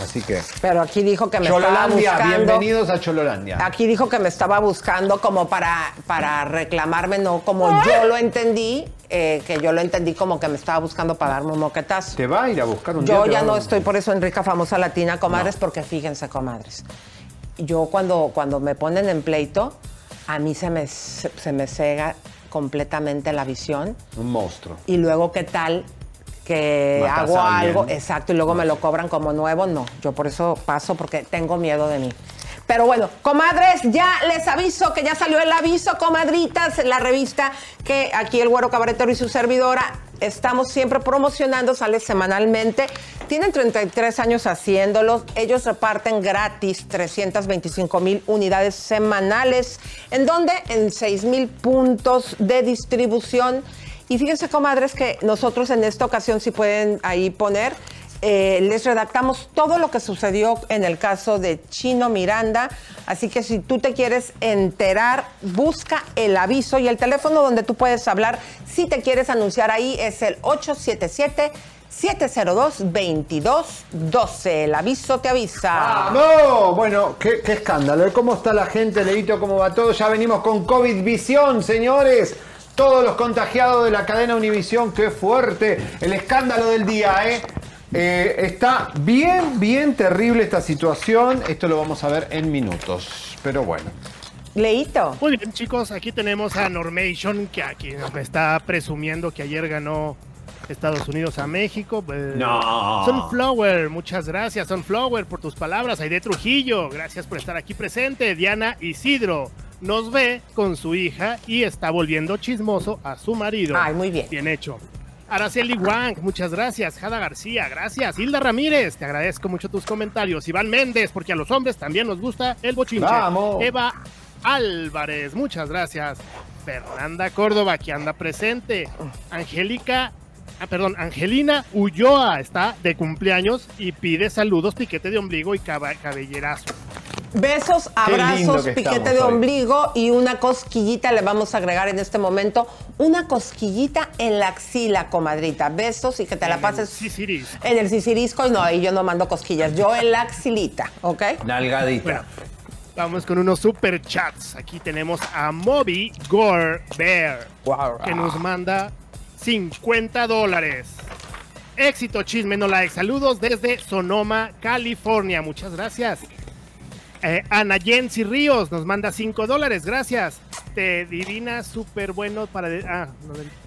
Así que... Pero aquí dijo que me estaba Chololandia, buscando. bienvenidos a Chololandia. Aquí dijo que me estaba buscando como para, para reclamarme, no como yo lo entendí, eh, que yo lo entendí como que me estaba buscando para darme un moquetazo. Te va a ir a buscar un Yo día, ya no a- estoy por eso en rica famosa latina, comadres, porque fíjense, comadres. Yo cuando, cuando me ponen en pleito, a mí se me, se, se me cega completamente la visión. Un monstruo. Y luego, ¿qué tal que Matas hago algo, exacto, y luego me lo cobran como nuevo, no. Yo por eso paso porque tengo miedo de mí. Pero bueno, comadres, ya les aviso que ya salió el aviso, comadritas, la revista que aquí el Güero Cabaretero y su servidora estamos siempre promocionando, sale semanalmente. Tienen 33 años haciéndolo. Ellos reparten gratis 325 mil unidades semanales. ¿En dónde? En 6 mil puntos de distribución. Y fíjense, comadres, que nosotros en esta ocasión, si pueden ahí poner, eh, les redactamos todo lo que sucedió en el caso de Chino Miranda. Así que si tú te quieres enterar, busca el aviso y el teléfono donde tú puedes hablar. Si te quieres anunciar ahí es el 877 702-2212. El aviso te avisa. No, bueno, qué, qué escándalo. ¿eh? ¿Cómo está la gente, Leito? ¿Cómo va todo? Ya venimos con COVID Visión, señores. Todos los contagiados de la cadena Univisión, qué fuerte. El escándalo del día, ¿eh? Eh, está bien, bien terrible esta situación. Esto lo vamos a ver en minutos. Pero bueno. Leito. Muy bien, chicos, aquí tenemos a Normation, que aquí me está presumiendo que ayer ganó Estados Unidos a México. Eh, No. Sunflower, muchas gracias, Sunflower, por tus palabras. Aide Trujillo, gracias por estar aquí presente. Diana Isidro nos ve con su hija y está volviendo chismoso a su marido. Ay, muy bien. Bien hecho. Araceli Wang, muchas gracias. Jada García, gracias. Hilda Ramírez, te agradezco mucho tus comentarios. Iván Méndez, porque a los hombres también nos gusta el bochinche. Vamos. Eva Álvarez, muchas gracias. Fernanda Córdoba, que anda presente. Angélica, ah, perdón, Angelina Ulloa está de cumpleaños y pide saludos, piquete de ombligo y cabellerazo. Besos, abrazos, que piquete estamos de hoy. ombligo y una cosquillita le vamos a agregar en este momento. Una cosquillita en la axila, comadrita. Besos y que te la pases en el sisirisco. Y no, ahí yo no mando cosquillas. Yo en la axilita, ¿ok? Nalgadita. Vamos con unos super chats. Aquí tenemos a Moby Gore Bear, que nos manda 50 dólares. Éxito, chisme, no like. Saludos desde Sonoma, California. Muchas gracias. Eh, Ana Jensi Ríos nos manda 5 dólares, gracias. Te divina súper bueno para... de- ah,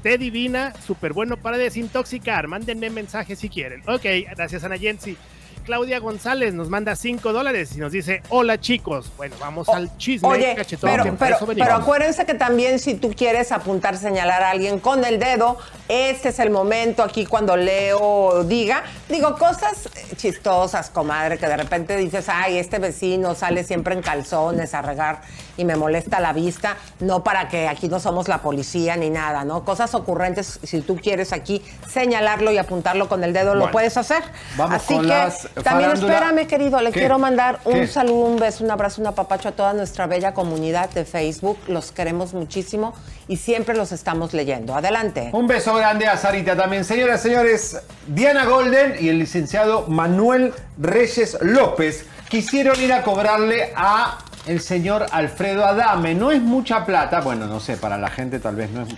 te divina súper bueno para desintoxicar. Mándenme mensajes si quieren. Ok, gracias Ana Jensi. Claudia González nos manda 5 dólares y nos dice, hola chicos. Bueno, vamos al chisme. Oye, cachetón, pero, pero, pero acuérdense que también si tú quieres apuntar, señalar a alguien con el dedo, este es el momento aquí cuando Leo diga, digo, cosas eh, chistosas, comadre, que de repente dices, ay, este vecino sale siempre en calzones a regar y me molesta la vista, no para que aquí no somos la policía ni nada, ¿no? Cosas ocurrentes, si tú quieres aquí señalarlo y apuntarlo con el dedo, lo puedes hacer. vamos Así con que las también farándula. espérame, querido, le ¿Qué? quiero mandar un ¿Qué? saludo, un beso, un abrazo, un apapacho a toda nuestra bella comunidad de Facebook. Los queremos muchísimo y siempre los estamos leyendo. Adelante. Un beso grande a Sarita también. Señoras y señores, Diana Golden y el licenciado Manuel Reyes López quisieron ir a cobrarle a el señor Alfredo Adame. No es mucha plata, bueno, no sé, para la gente tal vez no es,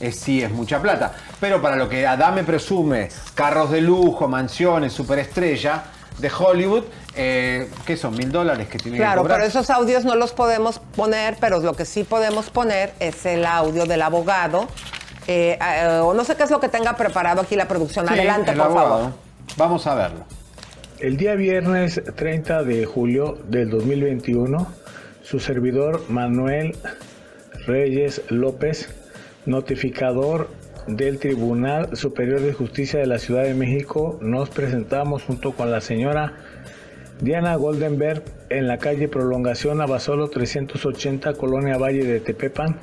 es- sí es mucha plata, pero para lo que Adame presume, carros de lujo, mansiones, superestrella de Hollywood, eh, ¿qué son? ¿Mil dólares que tiene que Claro, pero esos audios no los podemos poner, pero lo que sí podemos poner es el audio del abogado. Eh, eh, o no sé qué es lo que tenga preparado aquí la producción. Sí, Adelante, el por abogado. favor. Vamos a verlo. El día viernes 30 de julio del 2021, su servidor Manuel Reyes López, notificador del Tribunal Superior de Justicia de la Ciudad de México, nos presentamos junto con la señora Diana Goldenberg en la calle Prolongación Abasolo 380, Colonia Valle de Tepepan,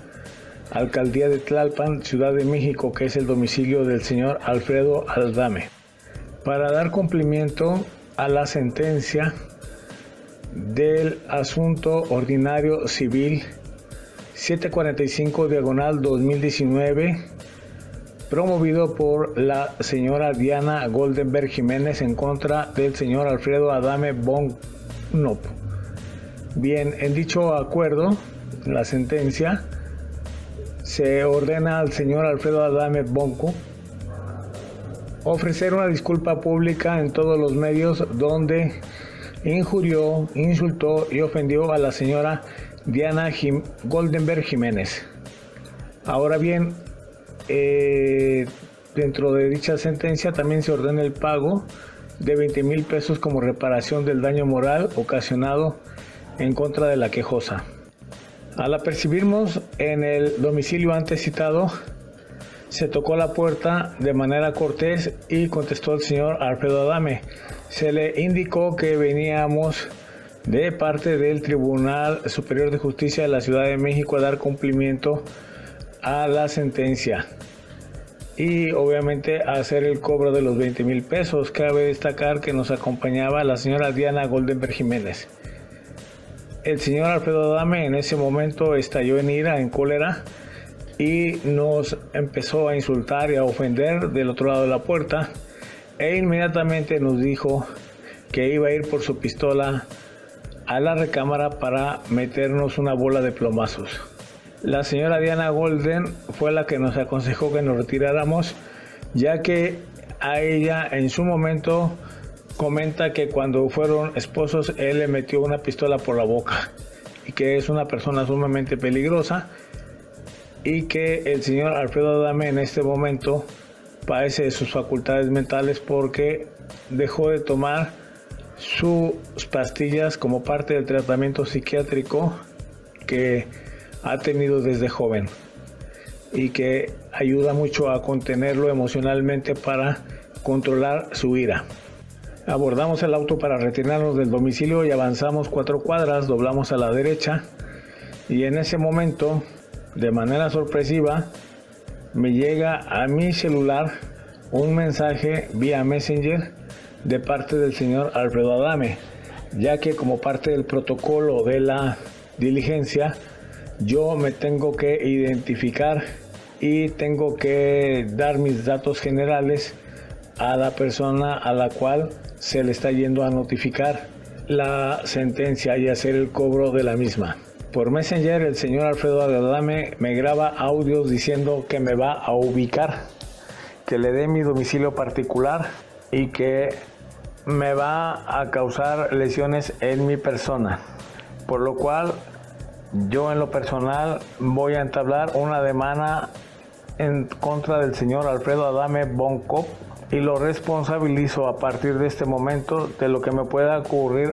Alcaldía de Tlalpan, Ciudad de México, que es el domicilio del señor Alfredo Aldame. Para dar cumplimiento a la sentencia del asunto ordinario civil 745 diagonal 2019 promovido por la señora Diana Goldenberg Jiménez en contra del señor Alfredo Adame Bonop. Bien, en dicho acuerdo, la sentencia se ordena al señor Alfredo Adame Bonco ofrecer una disculpa pública en todos los medios donde injurió, insultó y ofendió a la señora Diana Goldenberg Jiménez. Ahora bien, eh, Dentro de dicha sentencia también se ordena el pago de 20 mil pesos como reparación del daño moral ocasionado en contra de la quejosa. Al apercibirnos en el domicilio antes citado, se tocó la puerta de manera cortés y contestó el señor Alfredo Adame. Se le indicó que veníamos de parte del Tribunal Superior de Justicia de la Ciudad de México a dar cumplimiento la sentencia y obviamente a hacer el cobro de los 20 mil pesos. Cabe destacar que nos acompañaba la señora Diana Goldenberg Jiménez. El señor Alfredo Adame en ese momento estalló en ira, en cólera y nos empezó a insultar y a ofender del otro lado de la puerta e inmediatamente nos dijo que iba a ir por su pistola a la recámara para meternos una bola de plomazos. La señora Diana Golden fue la que nos aconsejó que nos retiráramos, ya que a ella en su momento comenta que cuando fueron esposos él le metió una pistola por la boca y que es una persona sumamente peligrosa y que el señor Alfredo Adame en este momento padece de sus facultades mentales porque dejó de tomar sus pastillas como parte del tratamiento psiquiátrico que ha tenido desde joven y que ayuda mucho a contenerlo emocionalmente para controlar su ira. Abordamos el auto para retirarnos del domicilio y avanzamos cuatro cuadras, doblamos a la derecha y en ese momento, de manera sorpresiva, me llega a mi celular un mensaje vía Messenger de parte del señor Alfredo Adame, ya que como parte del protocolo de la diligencia, yo me tengo que identificar y tengo que dar mis datos generales a la persona a la cual se le está yendo a notificar la sentencia y hacer el cobro de la misma. Por Messenger el señor Alfredo Adame me graba audios diciendo que me va a ubicar, que le dé mi domicilio particular y que me va a causar lesiones en mi persona. Por lo cual yo en lo personal voy a entablar una demanda en contra del señor Alfredo Adame Boncop y lo responsabilizo a partir de este momento de lo que me pueda ocurrir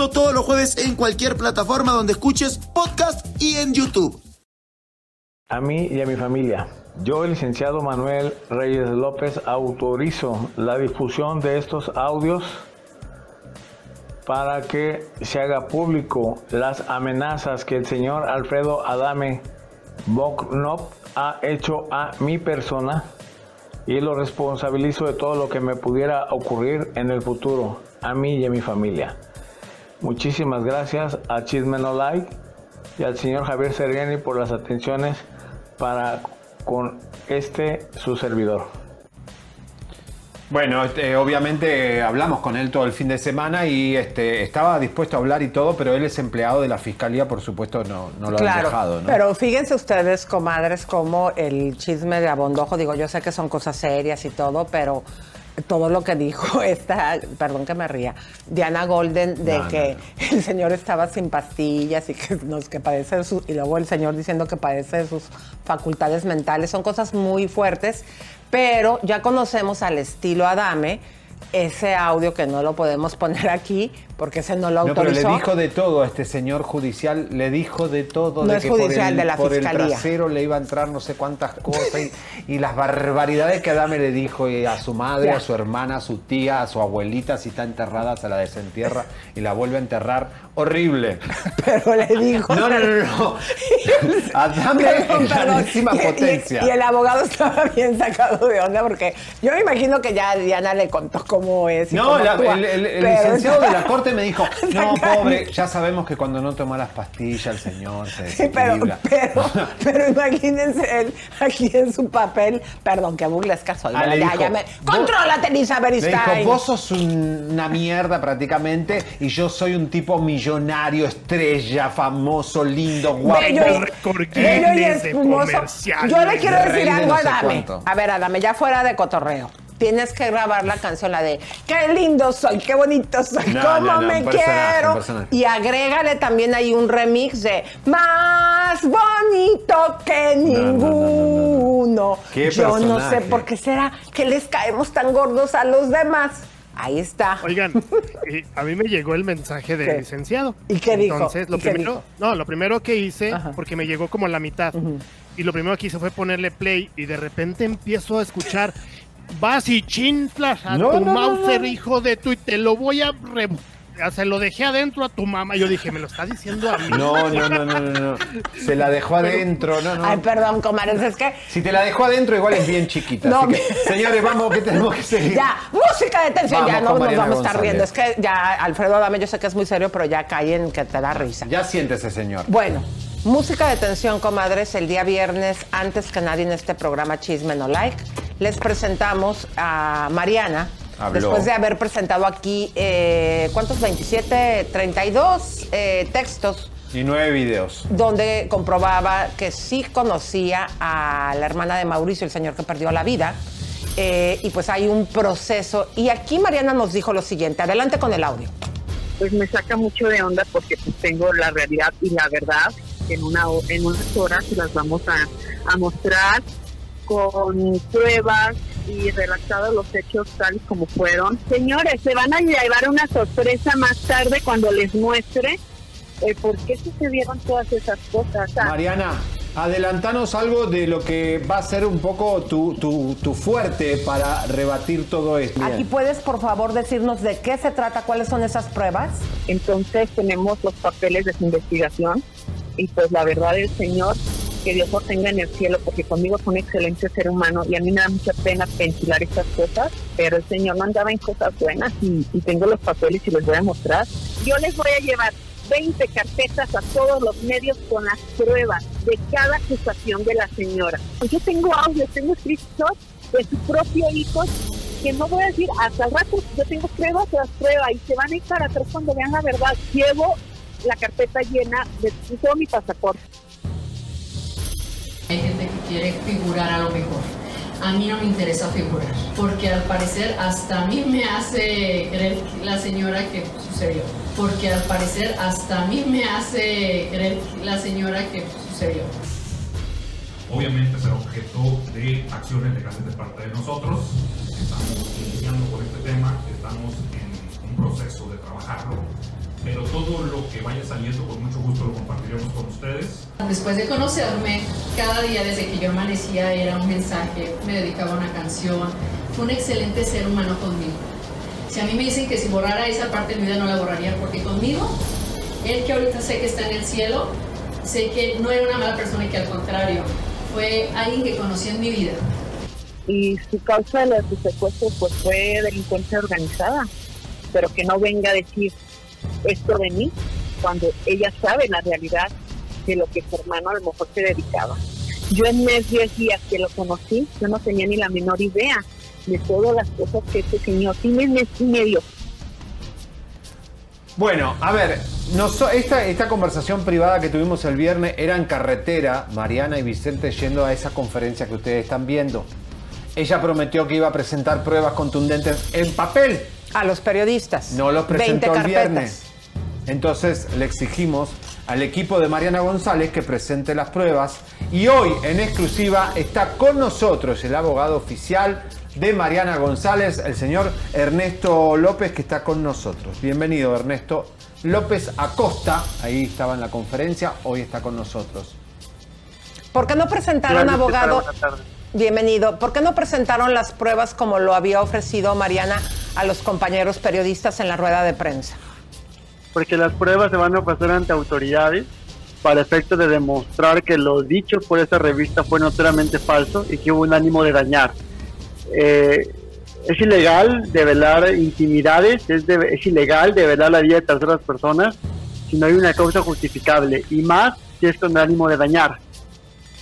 todos los jueves en cualquier plataforma donde escuches podcast y en YouTube. A mí y a mi familia. Yo, el licenciado Manuel Reyes López, autorizo la difusión de estos audios para que se haga público las amenazas que el señor Alfredo Adame Boknop ha hecho a mi persona y lo responsabilizo de todo lo que me pudiera ocurrir en el futuro, a mí y a mi familia. Muchísimas gracias a Chisme No Like y al señor Javier Sergeni por las atenciones para con este su servidor. Bueno, este, obviamente hablamos con él todo el fin de semana y este, estaba dispuesto a hablar y todo, pero él es empleado de la fiscalía, por supuesto no, no lo han dejado. ¿no? Pero fíjense ustedes, comadres, como el chisme de Abondojo, digo, yo sé que son cosas serias y todo, pero todo lo que dijo esta, perdón que me ría, Diana Golden, de que el señor estaba sin pastillas y que, nos, que padece de sus, y luego el señor diciendo que padece de sus facultades mentales, son cosas muy fuertes, pero ya conocemos al estilo Adame, ese audio que no lo podemos poner aquí porque ese no lo autorizó. No, pero le dijo de todo a este señor judicial, le dijo de todo. No de es que judicial, por el, de la por fiscalía. el trasero le iba a entrar no sé cuántas cosas y, y las barbaridades que Adame le dijo y a su madre, Ya. a su hermana, a su tía, a su abuelita, si está enterrada se la desentierra y la vuelve a enterrar. Horrible. Pero le dijo. No, no, no, no. Adame Perdón, perdón. Y- potencia. Y, el abogado estaba bien sacado de onda porque yo me imagino que ya Diana le contó cómo es. y No, cómo la- actúa, el, el- el pero licenciado de la Corte me dijo, no, pobre, ya sabemos que cuando no toma las pastillas el señor se Sí, pero, desequilibra. pero, pero imagínense él aquí en su papel. Perdón, que burles caso. Ah, ya, dijo, ya me. vos- ¡Contrólate, Elizabeth Le dijo, vos sos un- una mierda prácticamente y yo soy un tipo millonario, estrella, famoso, lindo, guapo. Bello y- bello y espumoso. Yo le quiero De decir algo no a cuánto. A ver, Adame, ya fuera de cotorreo. Tienes que grabar la canción, la de Qué lindo soy, qué bonito soy, No, cómo no, no, me personaje, quiero. personaje. Y agrégale también ahí un remix de Más bonito que ninguno. Qué Yo no sé por qué será que les caemos tan gordos a los demás. Ahí está. Oigan, a mí me llegó el mensaje del ¿Qué? licenciado. ¿Y qué dijo? Entonces, lo ¿Y qué primero, dijo? no, lo primero que hice, porque me llegó como a la mitad, y lo primero que hice fue ponerle play, y de repente empiezo a escuchar, vas y chinflas a No, tu no, Mauser, no. hijo de tu, y te lo voy a... re- Se lo dejé adentro a tu mamá. Yo dije, me lo está diciendo a mí. No, no, no, no, no, no. Se la dejó adentro, no, no. Ay, perdón, comadres, es que Si te la dejó adentro, igual es bien chiquita. No, así que, señores, vamos, que tenemos que seguir. Ya, música de tensión, Vamos ya no nos vamos a estar riendo. Es que ya, Alfredo Dame, yo sé que es muy serio, pero ya callen que te da risa. Ya siéntese, señor. Bueno, música de tensión, comadres, el día viernes, antes que nadie en este programa Chisme No Like, les presentamos a Mariana. Habló. Después de haber presentado aquí, eh, ¿cuántos? 27, 32 eh, textos Y nueve videos. donde comprobaba que sí conocía a la hermana de Mauricio, el señor que perdió la vida. Eh, y pues hay un proceso. Y aquí Mariana nos dijo lo siguiente. Adelante con el audio. pues me saca mucho de onda porque pues, tengo la realidad y la verdad en una en unas horas las vamos a, a mostrar con pruebas y relatados los hechos tal y como fueron. Señores, se van a llevar una sorpresa más tarde cuando les muestre eh, por qué sucedieron todas esas cosas. Mariana, adelantanos algo de lo que va a ser un poco tu, tu, tu fuerte para rebatir todo esto. Aquí puedes, por favor, decirnos de qué se trata, cuáles son esas pruebas. Entonces tenemos los papeles de su investigación y pues la verdad del Señor, que Dios lo tenga en el cielo, porque conmigo fue un excelente ser humano y a mí me da mucha pena ventilar estas cosas, pero el Señor no andaba en cosas buenas y, tengo los papeles y les voy a mostrar. Yo les voy a llevar 20 carpetas a todos los medios con las pruebas de cada acusación de la señora. Pues yo tengo audio, tengo escritos de su propio hijo que no voy a decir hasta el rato, yo tengo pruebas tras prueba y se van a ir para atrás cuando vean la verdad. Llevo la carpeta llena de todo mi pasaporte. Hay gente que quiere figurar a lo mejor. A mí no me interesa figurar, porque al parecer hasta a mí me hace creer la señora que sucedió. Porque al parecer hasta a mí me hace creer la señora que sucedió. obviamente será objeto de acciones legales de parte de nosotros. Estamos iniciando con este tema, estamos en un proceso de trabajarlo, pero todo lo que vaya saliendo con mucho gusto lo compartiremos con ustedes. Después de conocerme, cada día desde que yo amanecía era un mensaje, me dedicaba a una canción. Fue un excelente ser humano conmigo. Si a mí me dicen que si borrara esa parte de mi vida no la borraría, porque conmigo, él que ahorita sé que está en el cielo, sé que no era una mala persona y que al contrario, fue alguien que conocí en mi vida. Y su causa de su secuestro pues fue delincuencia organizada, pero que no venga a decir esto de mí cuando ella sabe la realidad de lo que su hermano a lo mejor se dedicaba. Yo en mes 10 días que lo conocí, yo no tenía ni la menor idea de todas las cosas que este señor tiene en mes y medio. Bueno, a ver, esta, esta conversación privada que tuvimos el viernes era en carretera, Mariana y Vicente yendo a esa conferencia que ustedes están viendo. Ella prometió que iba a presentar pruebas contundentes en papel. A los periodistas. No los 20 presentó el viernes. Entonces le exigimos al equipo de Mariana González que presente las pruebas. Y hoy, en exclusiva, está con nosotros el abogado oficial de Mariana González, el señor Ernesto López, que está con nosotros. Bienvenido, Ernesto López Acosta. Ahí estaba en la conferencia, hoy está con nosotros. ¿Por qué no presentaron abogado? Bienvenido. ¿Por qué no presentaron las pruebas como lo había ofrecido Mariana a los compañeros periodistas en la rueda de prensa? Porque las pruebas se van a pasar ante autoridades para efecto de demostrar que lo dicho por esa revista fue notoriamente falso y que hubo un ánimo de dañar. Eh, es ilegal develar intimidades, es, de- es ilegal develar la vida de terceras personas si no hay una causa justificable y más si es con ánimo de dañar.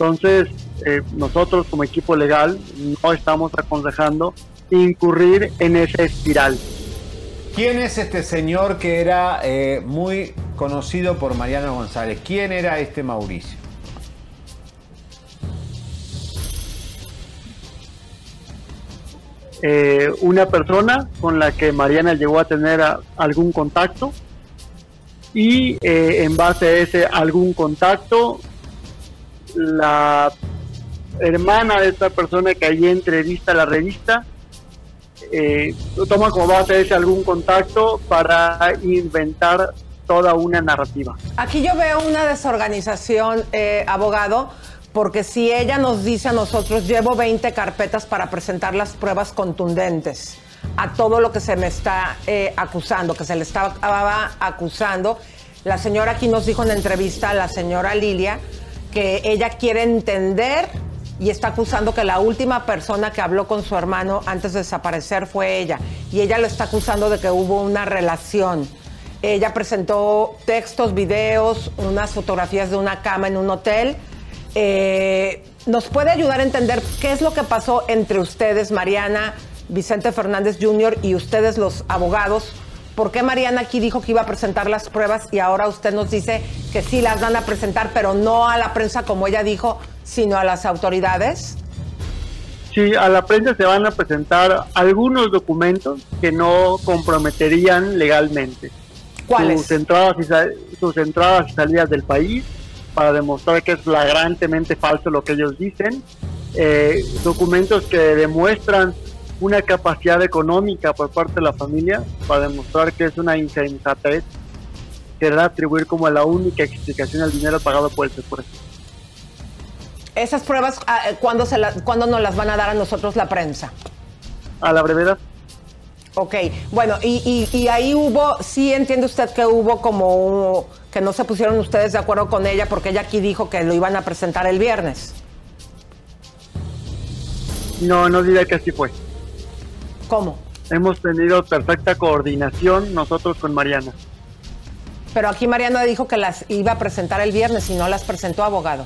Entonces, eh, nosotros como equipo legal no estamos aconsejando incurrir en esa espiral. ¿Quién es este señor que era eh, muy conocido por Mariano González? ¿Quién era este Mauricio? eh, una persona con la que Mariana llegó a tener a- algún contacto y eh, en base a ese algún contacto la hermana de esta persona que allí entrevista a la revista eh, toma como base ese algún contacto para inventar toda una narrativa. Aquí yo veo una desorganización, eh, abogado, porque si ella nos dice a nosotros, llevo 20 carpetas para presentar las pruebas contundentes a todo lo que se me está eh, acusando, que se le estaba acusando, la señora aquí nos dijo en la entrevista, la señora Lilia, que ella quiere entender y está acusando que la última persona que habló con su hermano antes de desaparecer fue ella. Y ella lo está acusando de que hubo una relación. Ella presentó textos, videos, unas fotografías de una cama en un hotel. Eh, ¿Nos puede ayudar a entender qué es lo que pasó entre ustedes, Mariana, Vicente Fernández Jr. y ustedes los abogados? ¿Por qué Mariana aquí dijo que iba a presentar las pruebas y ahora usted nos dice que sí las van a presentar, pero no a la prensa como ella dijo, sino a las autoridades? Sí, a la prensa se van a presentar algunos documentos que no comprometerían legalmente. ¿Cuáles? Sus entradas y, sus entradas y salidas del país para demostrar que es flagrantemente falso lo que ellos dicen. Eh, documentos que demuestran una capacidad económica por parte de la familia para demostrar que es una insensatez querer atribuir como la única explicación al dinero pagado por el secuestro. Esas pruebas, ah, eh, ¿cuándo, se la- ¿cuándo nos las van a dar a nosotros la prensa? A la brevedad. Ok, bueno, y, y- y ahí hubo, sí entiende usted que hubo como que no se pusieron ustedes de acuerdo con ella porque ella aquí dijo que lo iban a presentar el viernes. No, no diría que así fue. ¿Cómo? Hemos tenido perfecta coordinación nosotros con Mariana. Pero aquí Mariana dijo que las iba a presentar el viernes y no las presentó abogado.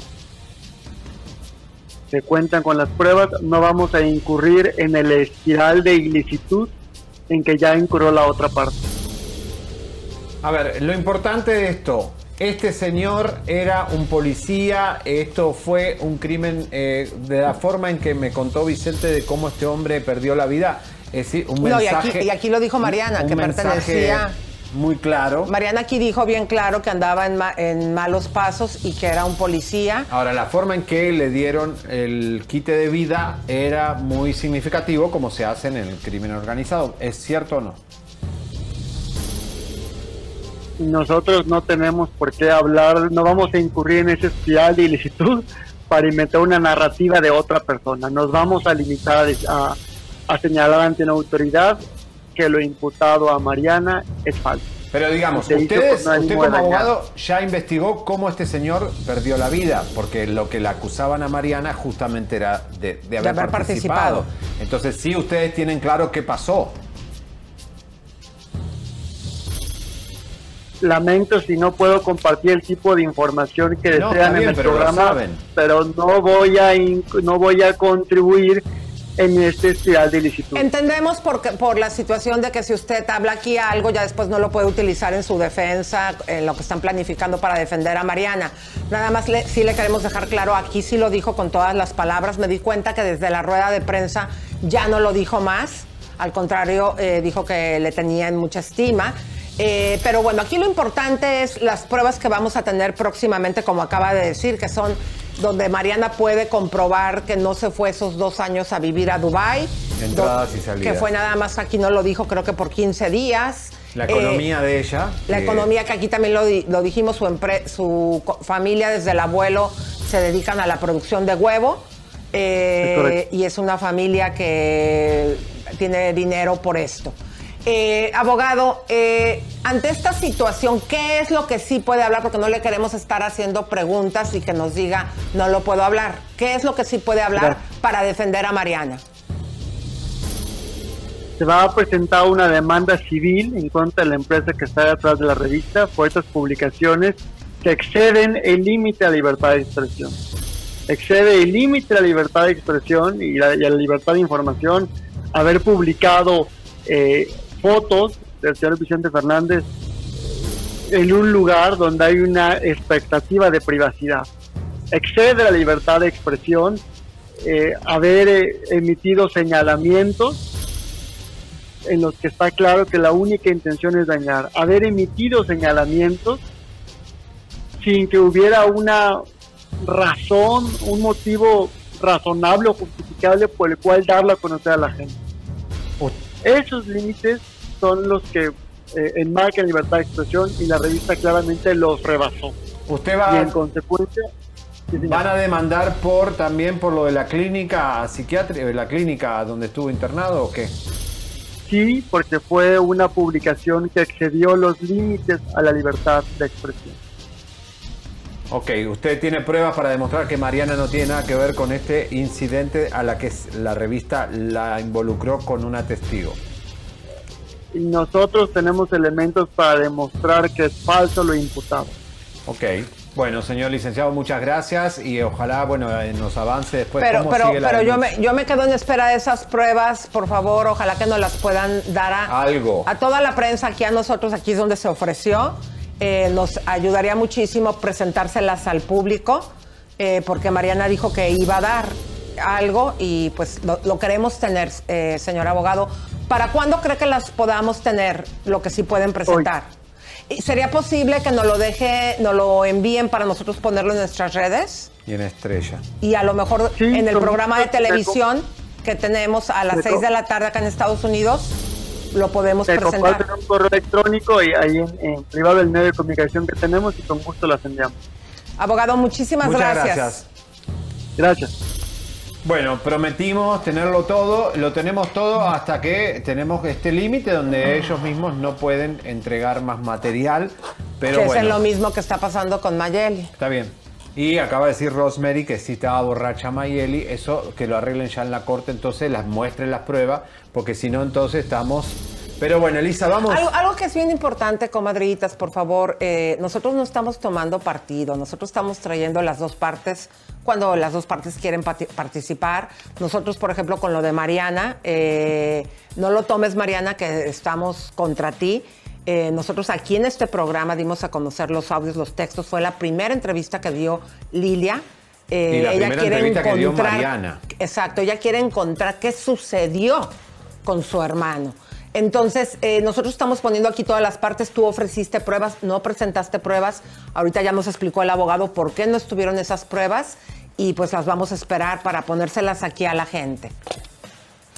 Se cuentan con las pruebas, no vamos a incurrir en el espiral de ilicitud en que ya incurrió la otra parte. A ver, lo importante de esto, este señor era un policía, esto fue un crimen eh, de la forma en que me contó Vicente de cómo este hombre perdió la vida. Es decir, un No, y aquí, y aquí lo dijo Mariana, un que pertenecía. Muy claro. Mariana aquí dijo bien claro que andaba en, ma- en malos pasos y que era un policía. Ahora, la forma en que le dieron el quite de vida era muy significativo, como se hace en el crimen organizado. ¿Es cierto o no? Nosotros no tenemos por qué hablar, no vamos a incurrir en ese espiral de ilicitud para inventar una narrativa de otra persona. Nos vamos a limitar a, a señalar ante una autoridad que lo imputado a Mariana es falso. Pero digamos, Se ustedes, usted como abogado ya investigó cómo este señor perdió la vida, porque lo que le acusaban a Mariana justamente era de, de haber, haber participado. participado. Entonces sí, ustedes tienen claro qué pasó. Lamento si no puedo compartir el tipo de información que No, desean está en bien, el pero programa, saben. pero no voy a no voy a contribuir en este espiral de ilicitud. Entendemos por, por la situación de que si usted habla aquí algo, ya después no lo puede utilizar en su defensa, en lo que están planificando para defender a Mariana. Nada más le, sí le queremos dejar claro, aquí sí lo dijo con todas las palabras. Me di cuenta que desde la rueda de prensa ya no lo dijo más. Al contrario, eh, dijo que le tenía en mucha estima. Eh, pero bueno, aquí lo importante es las pruebas que vamos a tener próximamente, como acaba de decir, que son donde Mariana puede comprobar que no se fue esos dos años a vivir a Dubái. Entradas y salidas. Que fue nada más, aquí no lo dijo, creo que por 15 días. La Eh, economía de ella. la que- economía que aquí también lo, di- lo dijimos, su, empre- su familia desde el abuelo se dedican a la producción de huevo. eh, Es y es una familia que tiene dinero por esto. Eh, abogado, eh, ante esta situación, ¿qué es lo que sí puede hablar? Porque no le queremos estar haciendo preguntas y que nos diga, no lo puedo hablar. ¿Qué es lo que sí puede hablar para defender a Mariana? se va a presentar una demanda civil en contra de la empresa que está detrás de la revista por estas publicaciones que exceden el límite a la libertad de expresión. Excede el límite a la libertad de expresión y, la, a la libertad de información haber publicado eh, fotos del señor Vicente Fernández en un lugar donde hay una expectativa de privacidad. Excede la libertad de expresión eh, haber eh, emitido señalamientos en los que está claro que la única intención es dañar, haber emitido señalamientos sin que hubiera una razón, un motivo razonable o justificable por el cual darlo a conocer a la gente. Esos límites son los que eh, enmarcan libertad de expresión y la revista claramente los rebasó. Usted va y en consecuencia van a demandar por también por lo de la clínica psiquiátrica, la clínica donde estuvo internado o qué? Sí, porque fue una publicación que excedió los límites a la libertad de expresión. Ok, usted tiene pruebas para demostrar que Mariana no tiene nada que ver con este incidente a la que la revista la involucró con una testigo. Y nosotros tenemos elementos para demostrar que es falso lo imputado. Ok, bueno, señor licenciado, muchas gracias y ojalá, bueno, nos avance después. Pero, cómo pero, sigue la pero yo, me, yo me quedo en espera de esas pruebas, por favor, ojalá que nos las puedan dar a, Algo. a toda la prensa aquí a nosotros, aquí es donde se ofreció. Eh, nos ayudaría muchísimo presentárselas al público, eh, porque Mariana dijo que iba a dar algo y pues lo, lo queremos tener, eh, señor abogado. ¿Para cuándo cree que las podamos tener, lo que sí pueden presentar? ¿Y ¿Sería posible que nos lo deje, nos lo envíen para nosotros ponerlo en nuestras redes? Y en estrella. Y a lo mejor en el programa de televisión que tenemos a las Te 6 de la tarde acá en Estados Unidos, lo podemos Te presentar. un correo electrónico y ahí en, en privado el medio de comunicación que tenemos y con gusto las enviamos. Abogado, muchísimas Muchas gracias. gracias. Gracias. Bueno, prometimos tenerlo todo, lo tenemos todo hasta que tenemos este límite donde ellos mismos no pueden entregar más material, pero que es bueno, lo mismo que está pasando con Mayeli. está bien. Y acaba de decir Rosemary que si estaba borracha Mayeli, eso que lo arreglen ya en la corte, entonces las muestren las pruebas, porque si no entonces estamos... Pero bueno, Elisa, vamos. Algo, algo que es bien importante, comadritas, por favor, eh, nosotros no estamos tomando partido, nosotros estamos trayendo las dos partes cuando las dos partes quieren participar. Nosotros, por ejemplo, con lo de Mariana, eh, no lo tomes, Mariana, que estamos contra ti. Eh, nosotros aquí en este programa dimos a conocer los audios, los textos. Fue la primera entrevista que dio Lilia. Eh, Y la ella primera quiere entrevista que dio encontrar- Mariana. Exacto, ella quiere encontrar qué sucedió con su hermano. Entonces, eh, nosotros estamos poniendo aquí todas las partes. Tú ofreciste pruebas, no presentaste pruebas. Ahorita ya nos explicó el abogado por qué no estuvieron esas pruebas y pues las vamos a esperar para ponérselas aquí a la gente.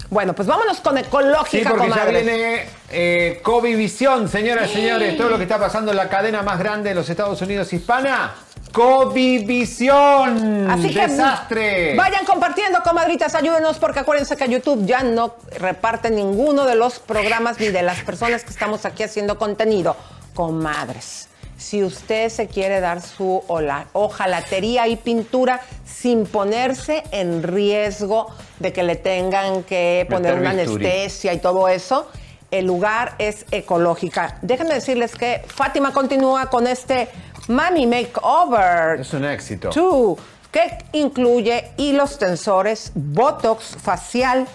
Bueno, pues vámonos con Sí, ecológica, porque ya viene eh, COVID Visión, señoras y señores, todo lo que está pasando en la cadena más grande de los Estados Unidos hispana. COVID Visión. Así que Desastre. vayan compartiendo, comadritas, ayúdenos porque acuérdense que YouTube ya no reparte ninguno de los programas ni de las personas que estamos aquí haciendo contenido. Comadres, si usted se quiere dar su ola- ojalatería y pintura sin ponerse en riesgo de que le tengan que poner Meter una anestesia y todo eso, el lugar es ecológica. Déjenme decirles que Fátima continúa con este Mami Makeover. Es un éxito. Two, que incluye hilos tensores, botox facial,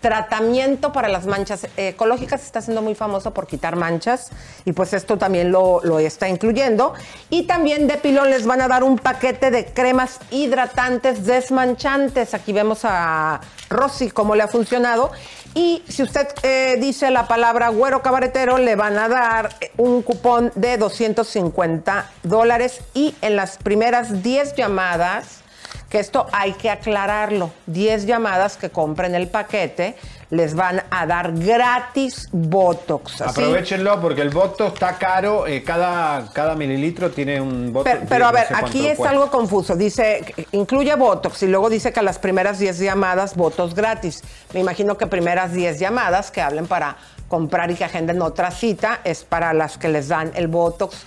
tratamiento para las manchas ecológicas. Está siendo muy famoso por quitar manchas y pues esto también lo, lo está incluyendo. Y también de pilón les van a dar un paquete de cremas hidratantes desmanchantes. Aquí vemos a Rosy cómo le ha funcionado. Y si usted eh, dice la palabra güero cabaretero, le van a dar eh, un cupón de 250 dólares. Y en las primeras 10 llamadas, que esto hay que aclararlo, 10 llamadas que compren el paquete, les van a dar gratis Botox. Aprovechenlo porque el Botox está caro. eh, cada, cada mililitro tiene un Botox. Pero, pero a no ver, sé aquí es cuesta. algo confuso. Dice, incluye Botox y luego dice que a las primeras 10 llamadas, Botox gratis. Me imagino que primeras 10 llamadas que hablen para comprar y que agenden otra cita es para las que les dan el Botox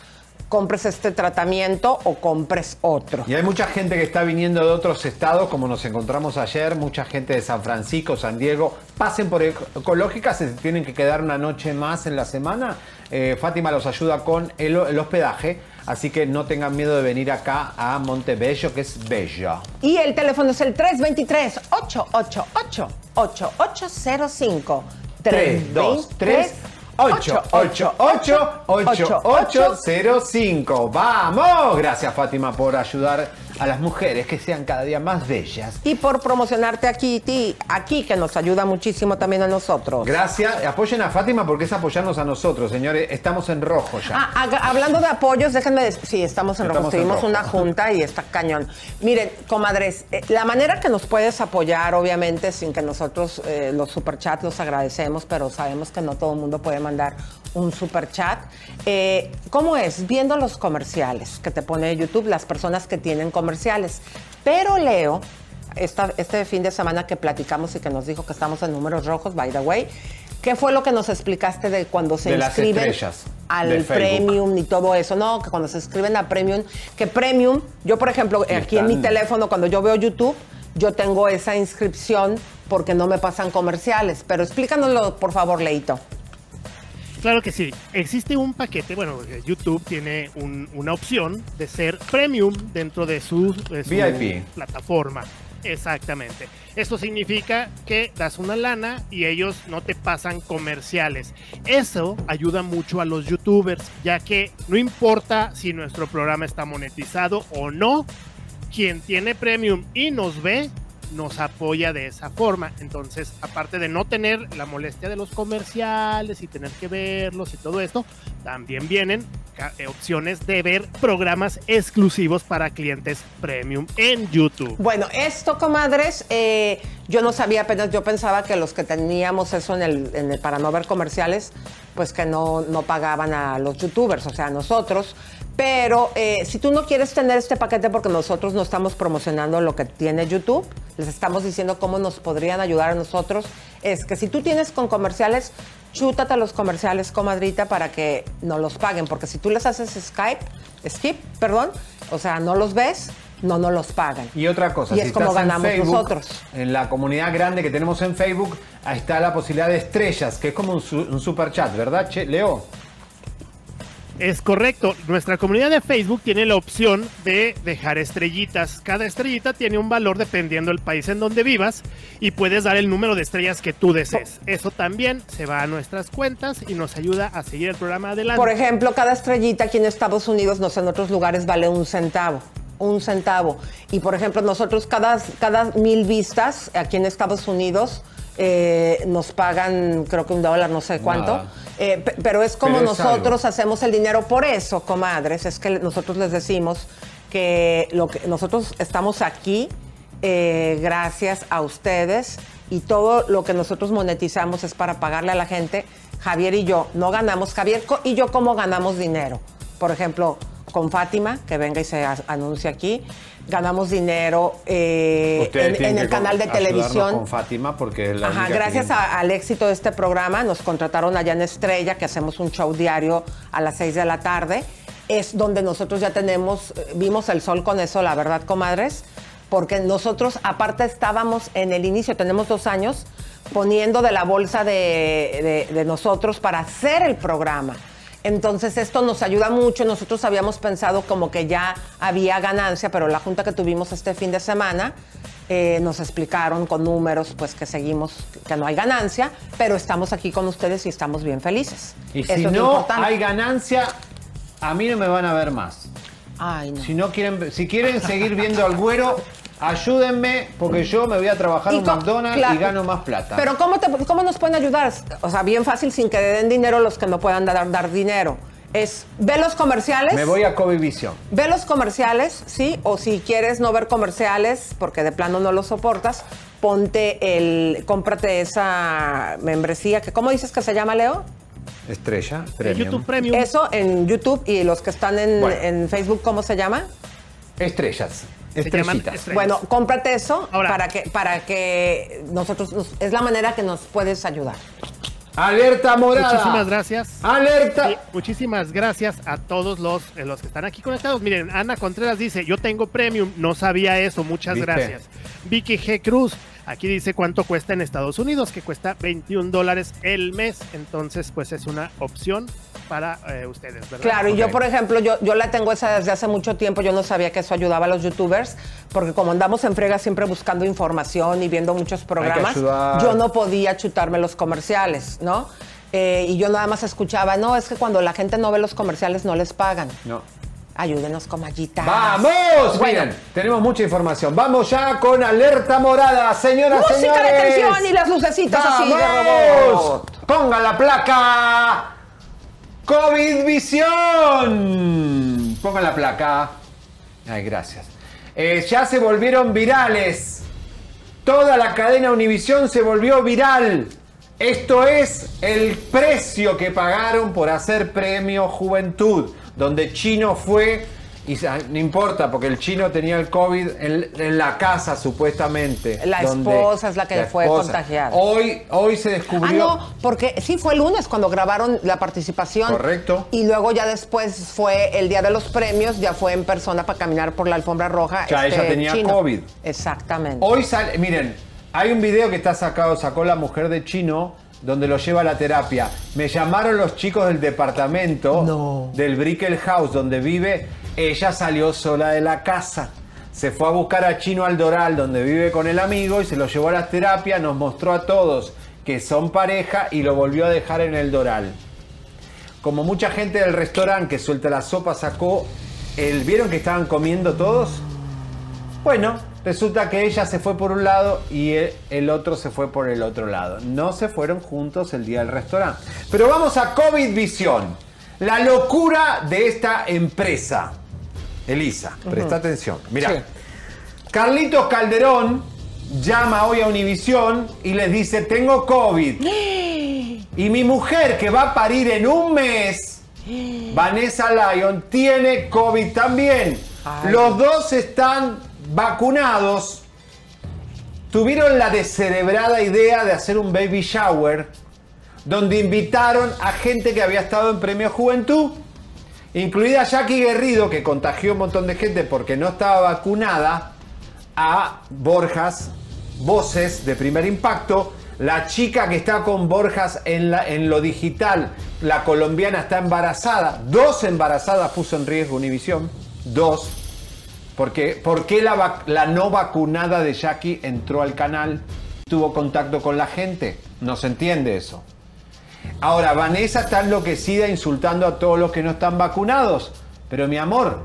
compres este tratamiento o compres otro. Y hay mucha gente que está viniendo de otros estados, como nos encontramos ayer, mucha gente de San Francisco, San Diego. Pasen por Ecológica, se tienen que quedar una noche más en la semana. Eh, Fátima los ayuda con el, el hospedaje, así que no tengan miedo de venir acá a Montebello, que es bello. Y el teléfono es el 323-888-8805. 3, 2, 3, 888-8805. ¡Vamos! Gracias Fátima por ayudar a las mujeres que sean cada día más bellas. Y por promocionarte aquí, ti, aquí, que nos ayuda muchísimo también a nosotros. Gracias. Apoyen a Fátima porque es apoyarnos a nosotros, señores. Estamos en rojo ya. Ah, hablando de apoyos, déjenme decir. Sí, estamos en rojo. Tuvimos una junta y está cañón. Miren, comadres, eh, la manera que nos puedes apoyar, obviamente, sin que nosotros eh, los superchats los agradecemos, pero sabemos que no todo el mundo puede mandar un super chat. Eh, ¿Cómo es? Viendo los comerciales que te pone YouTube, las personas que tienen comerciales. Pero Leo, esta, este fin de semana que platicamos y que nos dijo que estamos en números rojos, by the way, ¿qué fue lo que nos explicaste de cuando se inscriben al premium y todo eso? No, que cuando se inscriben a premium, que premium, yo por ejemplo, aquí en mi teléfono, cuando yo veo YouTube, yo tengo esa inscripción porque no me pasan comerciales. Pero explícanoslo, por favor, Leito. Claro que sí. Existe un paquete, bueno, YouTube tiene una opción de ser premium dentro de su, plataforma. Exactamente. Esto significa que das una lana y ellos no te pasan comerciales. Eso ayuda mucho a los youtubers, ya que no importa si nuestro programa está monetizado o no, quien tiene premium y nos ve, nos apoya de esa forma. Entonces, aparte de no tener la molestia de los comerciales y tener que verlos y todo esto, también vienen eh, opciones de ver programas exclusivos para clientes premium en YouTube. Bueno, esto, comadres, eh, yo no sabía apenas, yo pensaba que los que teníamos eso en el, en el para no ver comerciales, pues que no, no pagaban a los youtubers, o sea, a nosotros. Pero eh, si tú no quieres tener este paquete porque nosotros no estamos promocionando lo que tiene YouTube, les estamos diciendo cómo nos podrían ayudar a nosotros, es que si tú tienes con comerciales, chútate los comerciales, comadrita, para que no los paguen. Porque si tú les haces Skype, skip, perdón, o sea, no los ves, no nos los pagan. Y otra cosa, y es como ganamos nosotros. En la comunidad grande que tenemos en Facebook, ahí está la posibilidad de estrellas, que es como un, un super chat, ¿verdad, Leo? Es correcto. Nuestra comunidad de Facebook tiene la opción de dejar estrellitas. Cada estrellita tiene un valor dependiendo del país en donde vivas y puedes dar el número de estrellas que tú desees. Eso también se va a nuestras cuentas y nos ayuda a seguir el programa adelante. Por ejemplo, cada estrellita aquí en Estados Unidos, no sé, en otros lugares vale un centavo un centavo. Y por ejemplo, nosotros cada, cada mil vistas aquí en Estados Unidos eh, nos pagan, creo que un dólar, no sé cuánto. Eh, pero es como nosotros hacemos el dinero por eso, comadres. Es que nosotros les decimos que, lo que nosotros estamos aquí eh, gracias a ustedes y todo lo que nosotros monetizamos es para pagarle a la gente. Javier y yo no ganamos. Javier y yo, ¿cómo ganamos dinero? Por ejemplo, con Fátima, que venga y se anuncia aquí ganamos dinero eh, en, el canal de televisión. Con Fátima, porque la Ajá, gracias al éxito de este programa, nos contrataron allá en Estrella, que hacemos un show diario a las 6 de la tarde. Es donde nosotros ya tenemos, vimos el sol con eso, la verdad, comadres, porque nosotros, aparte, estábamos en el inicio, tenemos dos años, poniendo de la bolsa de nosotros para hacer el programa. Entonces esto nos ayuda mucho. Nosotros habíamos pensado como que ya había ganancia, pero la junta que tuvimos este fin de semana eh, nos explicaron con números pues que seguimos, que no hay ganancia, pero estamos aquí con ustedes y estamos bien felices. Y si no hay ganancia, a mí no me van a ver más. Ay, no. Si no quieren, si quieren seguir viendo al güero, ayúdenme porque yo me voy a trabajar en McDonald's y gano más plata. Pero ¿cómo, ¿cómo nos pueden ayudar? O sea, bien fácil sin que den dinero los que no puedan dar, dar dinero. Es, ve los comerciales. Me voy a Covivisión. Ve los comerciales, ¿sí? O si quieres no ver comerciales porque de plano no los soportas, ponte el, cómprate esa membresía que, ¿cómo dices que se llama, Leo? Estrella, Premium. YouTube Premium. Eso en YouTube y los que están en, en Facebook, ¿cómo se llama? Estrellas. Bueno, cómprate eso para que para que nosotros es la manera que nos puedes ayudar. Alerta morada. Muchísimas gracias. Alerta. Sí, muchísimas gracias a todos los, eh, los que están aquí conectados. Miren, Ana Contreras dice, yo tengo premium, no sabía eso, muchas ¿Viste? gracias. Vicky G. Cruz, aquí dice cuánto cuesta en Estados Unidos, que cuesta 21 dólares el mes, entonces pues es una opción para eh, ustedes, ¿verdad? Claro, y yo, por ejemplo, yo, yo la tengo esa desde hace mucho tiempo. Yo no sabía que eso ayudaba a los youtubers, porque como andamos en frega siempre buscando información y viendo muchos programas, yo no podía chutarme los comerciales, ¿no? Eh, y yo nada más escuchaba, no, es que cuando la gente no ve los comerciales no les pagan. No. Ayúdenos, comallitas. ¡Vamos! Bueno, Miren, tenemos mucha información. Vamos ya con alerta morada, señoras, música señores. de tensión y las lucecitas así de ¡Vamos! robot. Ponga la placa. COVID Visión. Ponga la placa. Ay, gracias. Eh, ya se volvieron virales. Toda la cadena Univisión se volvió viral. Esto es el precio que pagaron por hacer premio Juventud, donde Chino fue, y no importa, porque el chino tenía el COVID en, en la casa supuestamente. La esposa es la que fue esposa. contagiada. Hoy, hoy se Ah, descubrió. no, porque sí fue el lunes cuando grabaron la participación. Correcto. Y luego ya después fue el día de los premios, ya fue en persona para caminar por la alfombra roja. Ya ella tenía chino. COVID. Exactamente. Hoy sale, miren, hay un video que está sacado, sacó la mujer de Chino, donde lo lleva a la terapia. Me llamaron los chicos del departamento del Brickell House, donde vive. Ella salió sola de la casa. Se fue a buscar a Chino al Doral, donde vive con el amigo, y se lo llevó a la terapia. Nos mostró a todos que son pareja y lo volvió a dejar en el Doral. Como mucha gente del restaurante que suelta la sopa sacó el. ¿Vieron que estaban comiendo todos? Bueno, resulta que ella se fue por un lado y el, otro se fue por el otro lado. No se fueron juntos el día del restaurante. Pero vamos a COVID Visión. La locura de esta empresa. Elisa, presta atención. Mira, Carlitos Calderón llama hoy a Univisión y les dice, tengo COVID. Y mi mujer que va a parir en un mes, Vanessa Lyon, tiene COVID también. Ay. Los dos están vacunados. Tuvieron la descerebrada idea de hacer un baby shower donde invitaron a gente que había estado en Premio Juventud, incluida Jackie Guerrido, que contagió un montón de gente porque no estaba vacunada, a Borjas, voces de primer impacto, la chica que está con Borjas en, lo digital, la colombiana está embarazada, dos embarazadas puso en riesgo Univisión, dos. Porque, ¿Por qué la, la no vacunada de Jackie entró al canal? Tuvo contacto con la gente. No se entiende eso. Ahora, Vanessa está enloquecida insultando a todos los que no están vacunados. Pero mi amor,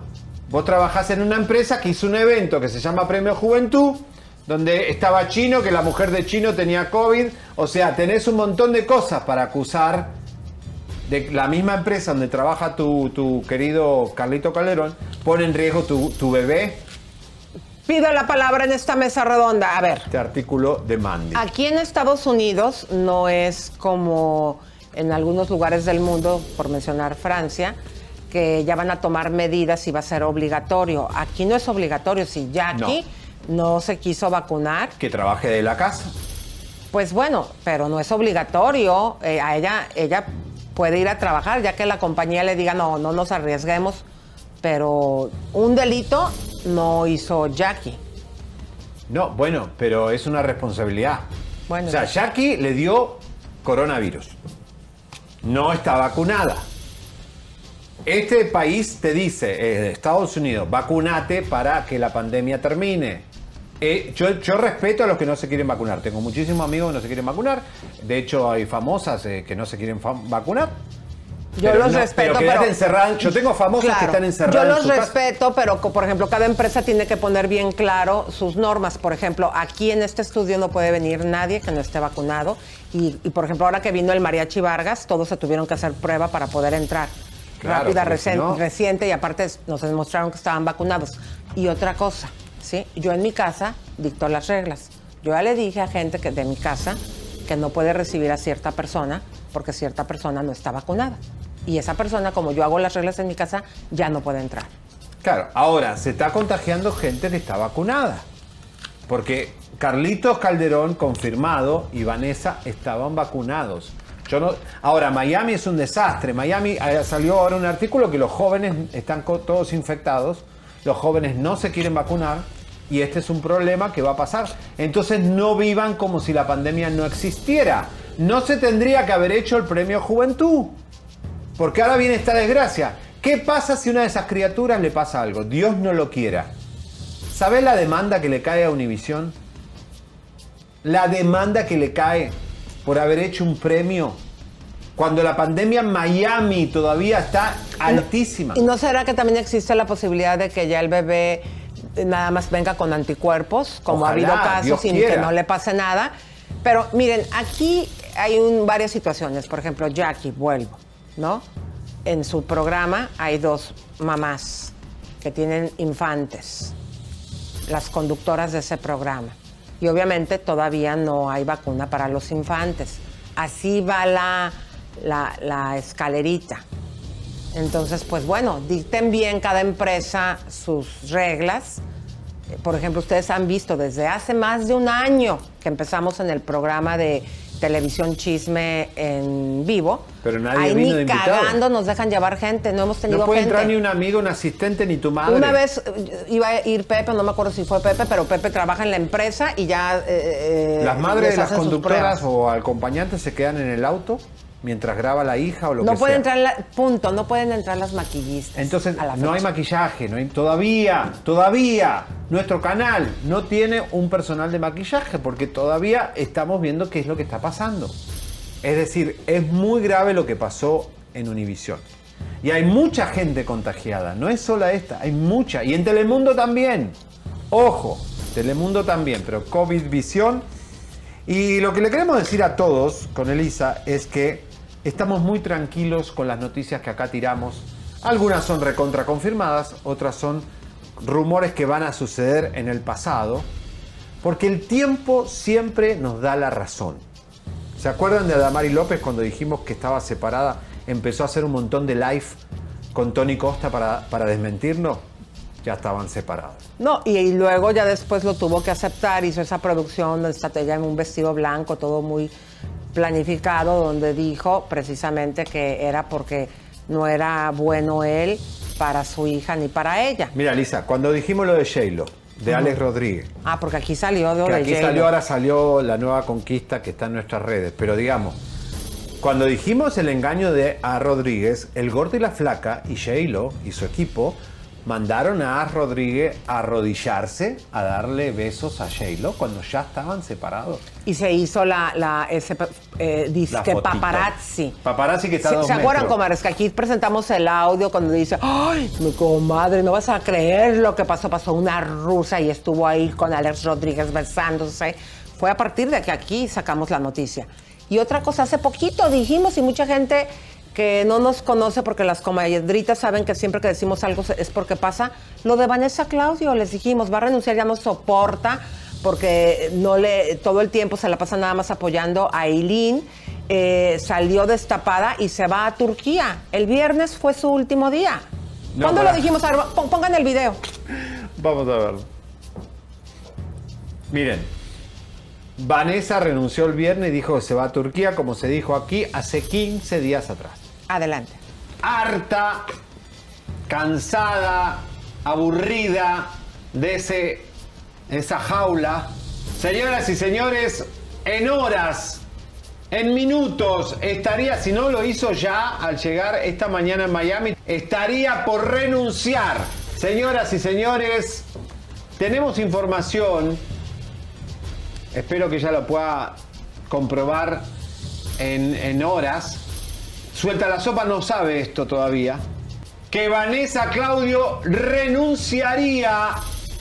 vos trabajás en una empresa que hizo un evento que se llama Premio Juventud, donde estaba Chino, que la mujer de Chino tenía COVID. O sea, tenés un montón de cosas para acusar de la misma empresa donde trabaja tu, tu querido Carlito Calderón, pone en riesgo tu, tu bebé. Pido la palabra en esta mesa redonda. A ver, Este artículo de Mandy. aquí en Estados Unidos no es como en algunos lugares del mundo, por mencionar Francia, que ya van a tomar medidas y va a ser obligatorio. Aquí no es obligatorio. Si Jackie no, se quiso vacunar, Que trabaje de la casa. pues bueno, pero no es obligatorio. Eh, a ella, ella puede ir a trabajar, ya que la compañía le diga, no, no nos arriesguemos. Pero un delito no hizo Jackie. No, bueno, pero es una responsabilidad. Bueno, o sea, Jackie le dio coronavirus. No está vacunada. Este país te dice, eh, Estados Unidos, vacunate para que la pandemia termine. Eh, yo, yo respeto a los que no se quieren vacunar. Tengo muchísimos amigos que no se quieren vacunar. De hecho, hay famosas eh, que no se quieren vacunar. Yo Pero los no- respeto, pero pero... encerrada. Yo tengo famosas que están encerradas Yo en los casa. respeto, pero por ejemplo, cada empresa tiene que poner bien claro sus normas. Por ejemplo, aquí en este estudio no puede venir nadie que no esté vacunado. Y, y, por ejemplo, ahora que vino el Mariachi Vargas, todos se tuvieron que hacer prueba para poder entrar. Claro, Rápida, si no- reciente, y aparte nos demostraron que estaban vacunados. Y otra cosa, ¿sí? Yo en mi casa dicto las reglas. Yo ya le dije a gente que de mi casa que no puede recibir a cierta persona porque cierta persona no está vacunada. Y esa persona, como yo hago las reglas en mi casa, ya no puede entrar. Claro, ahora se está contagiando gente que está vacunada. Porque Carlitos Calderón confirmado y Vanessa estaban vacunados. Yo no, ahora, Miami es un desastre. Miami eh, salió ahora un artículo que los jóvenes están todos infectados, los jóvenes no se quieren vacunar y este es un problema que va a pasar. Entonces no vivan como si la pandemia no existiera. No se tendría que haber hecho el premio Juventud. Porque ahora viene esta desgracia. ¿Qué pasa si a una de esas criaturas le pasa algo? Dios no lo quiera. ¿Sabes la demanda que le cae a Univisión? La demanda que le cae por haber hecho un premio cuando la pandemia en Miami todavía está altísima. ¿Y no será que también existe la posibilidad de que ya el bebé nada más venga con anticuerpos, como Ojalá, ha habido casos y que no le pase nada? Pero miren, aquí hay un- varias situaciones. Por ejemplo, Jackie, vuelvo, ¿no? En su programa hay dos mamás que tienen infantes, las conductoras de ese programa. Y obviamente todavía no hay vacuna para los infantes. Así va la, la, la escalerita. Entonces, pues bueno, dicten bien cada empresa sus reglas. Por ejemplo, ustedes han visto desde hace más de un año que empezamos en el programa de televisión chisme en vivo. Pero nadie Ahí vino ni de cagando nos dejan llevar gente, no hemos tenido No puede gente. entrar ni un amigo, un asistente, ni tu madre. Una vez eh, iba a ir Pepe, no me acuerdo si fue Pepe, pero Pepe trabaja en la empresa y ya... eh, eh, Las madres de las conductoras o acompañantes se quedan en el auto mientras graba la hija o lo No que pueden sea. entrar, la- punto, no pueden entrar las maquillistas. Entonces, a la no hay maquillaje, no hay, todavía, todavía, nuestro canal no tiene un personal de maquillaje porque todavía estamos viendo qué es lo que está pasando. Es decir, es muy grave lo que pasó en Univisión. Y hay mucha gente contagiada, no es sola esta, hay mucha. Y en Telemundo también. Ojo, Telemundo también, pero COVID Visión. Y lo que le queremos decir a todos con Elisa es que estamos muy tranquilos con las noticias que acá tiramos. Algunas son recontra confirmadas, otras son rumores que van a suceder en el pasado, porque el tiempo siempre nos da la razón. ¿Se acuerdan de Adamari López cuando dijimos que estaba separada? Empezó a hacer un montón de live con Tony Costa para, para desmentirnos. Ya estaban separados. No, y, y luego ya después lo tuvo que aceptar, hizo esa producción donde está ella en un vestido blanco, todo muy planificado, donde dijo precisamente que era porque no era bueno él para su hija ni para ella. Mira, Lisa, cuando dijimos lo de Shaylo, de. Alex Rodríguez, Ah, porque aquí salió de que aquí salió, ahora salió la nueva conquista que está en nuestras redes. Pero digamos, cuando dijimos el engaño de a Rodríguez, el gordo y la flaca y Shaylo y su equipo mandaron a Rodríguez a arrodillarse a darle besos a Shaylo cuando ya estaban separados. Y se hizo la, la ese eh, disque La paparazzi. Paparazzi que está a ¿Se, dos ¿se acuerdan, comadres? Que aquí presentamos el audio cuando dice, ay, mi comadre, no vas a creer lo que pasó. Pasó una rusa y estuvo ahí con Alex Rodríguez besándose. Fue a partir de que aquí sacamos la noticia. Y otra cosa, hace poquito dijimos y mucha gente que no nos conoce porque las comadritas saben que siempre que decimos algo es porque pasa. Lo de Vanessa Claudio, les dijimos, va a renunciar, ya no soporta porque no le todo el tiempo se la pasa nada más apoyando a Eileen. Eh, salió destapada y se va a Turquía. El viernes fue su último día. No, ¿Cuándo para- lo dijimos? A ver, pon- pongan el video. Vamos a verlo. Miren, Vanessa renunció el viernes y dijo que se va a Turquía, como se dijo aquí, hace 15 días atrás. Adelante. Harta, cansada, aburrida de ese, esa jaula. Señoras y señores, en horas, en minutos, estaría, si no lo hizo ya al llegar esta mañana en Miami, estaría por renunciar. Señoras y señores, tenemos información, espero que ya lo pueda comprobar en, en horas. Suelta la sopa no sabe esto todavía. Que Vanessa Claudio renunciaría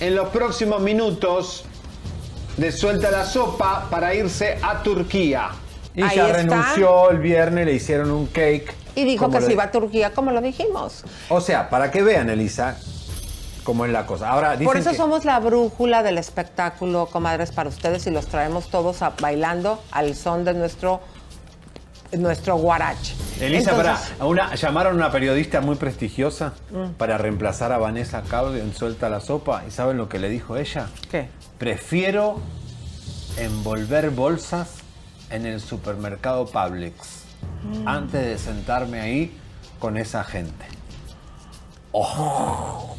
en los próximos minutos de Suelta la sopa para irse a Turquía. Y Ahí renunció el viernes, le hicieron un cake. Y dijo que se iba a Turquía, como lo dijimos. O sea, para que vean, Elisa, cómo es la cosa. Ahora dicen Por eso que- somos la brújula del espectáculo, comadres, para ustedes y los traemos todos a- bailando al son de nuestro, nuestro guarache. Elisa, Entonces, pará, a una, llamaron a una periodista muy prestigiosa Mm. para reemplazar a Vanessa Claudio en Suelta la Sopa. ¿Y saben lo que le dijo ella? ¿Qué? Prefiero envolver bolsas en el supermercado Publix. antes de sentarme ahí con esa gente. Oh.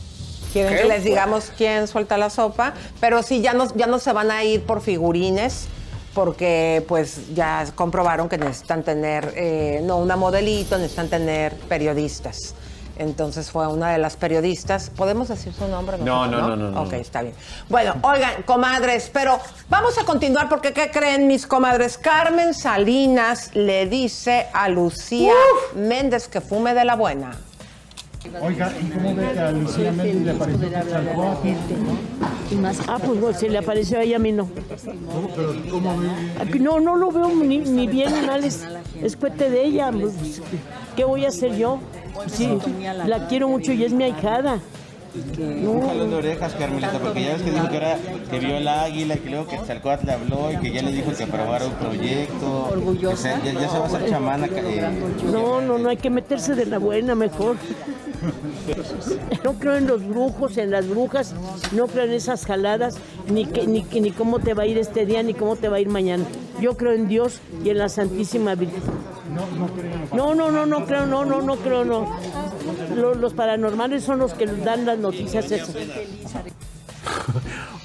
Quieren que les digamos quién suelta la sopa, pero sí, ya no, ya no se van a ir por figurines, porque pues ya comprobaron que necesitan tener, eh, no una modelito, necesitan tener periodistas. Entonces fue una de las periodistas. ¿Podemos decir su nombre? No, no, no, no, no, Ok, no. está bien. Bueno, oigan, comadres, pero vamos a continuar porque ¿qué creen mis comadres? Carmen Salinas le dice a Lucía Méndez que fume de la buena. Oiga, ¿y cómo ve que a Lucía Méndez le pareció que Chalcoa? Ah, pues no, se le apareció a ella, a mí no. Pero ¿cómo ve? Aquí No, no lo veo ni, ni bien ni mal, es, es cuete de ella. pues, ¿Qué voy a hacer yo? Sí, la quiero mucho y es mi ahijada. Un jalón de orejas, Carmelita, porque ya ves que dijo que ahora que vio el águila, y que luego que Chalcoat le habló y que ya le dijo que aprobara un proyecto. Orgullosa. Ya, ya se va a hacer chamana. eh, No, no, no hay que meterse de la buena mejor. No creo en los brujos, en las brujas, no creo en esas jaladas, ni, que, ni, ni cómo te va a ir este día, ni cómo te va a ir mañana. Yo creo en Dios y en la Santísima Virgen. No, no, no, no creo, no, no, no creo, no. Lo- Los, paranormales son los que dan las noticias esas.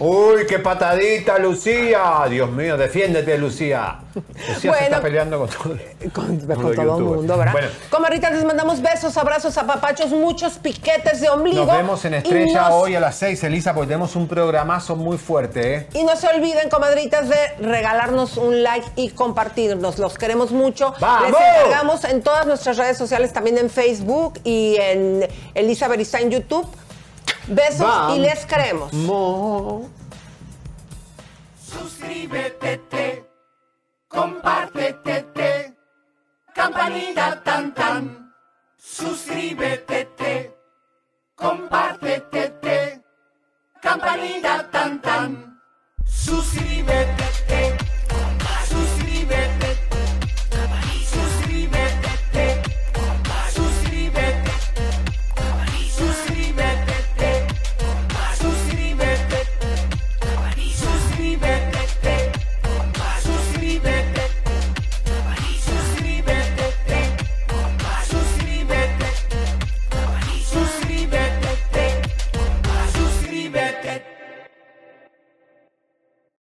Uy, qué patadita, Lucía. Dios mío, defiéndete, Lucía. Lucía se está peleando con todo, Con, con todo el mundo, ¿verdad? Bueno, Comadritas, les mandamos besos, abrazos, apapachos, muchos piquetes de ombligo. nos vemos en Estrella nos- hoy a las 6, Elisa, porque tenemos un programazo muy fuerte, ¿eh? Y no se olviden, comadritas, de regalarnos un like y compartirnos. Los queremos mucho. ¡Vamos! Les encargamos en todas nuestras redes sociales, también en Facebook y en Elisa Berista en YouTube. Besos y les queremos. Suscríbete, te, compártete, te, campanita tan tan. Suscríbete, te, compártete, te, campanita tan tan. Suscríbete.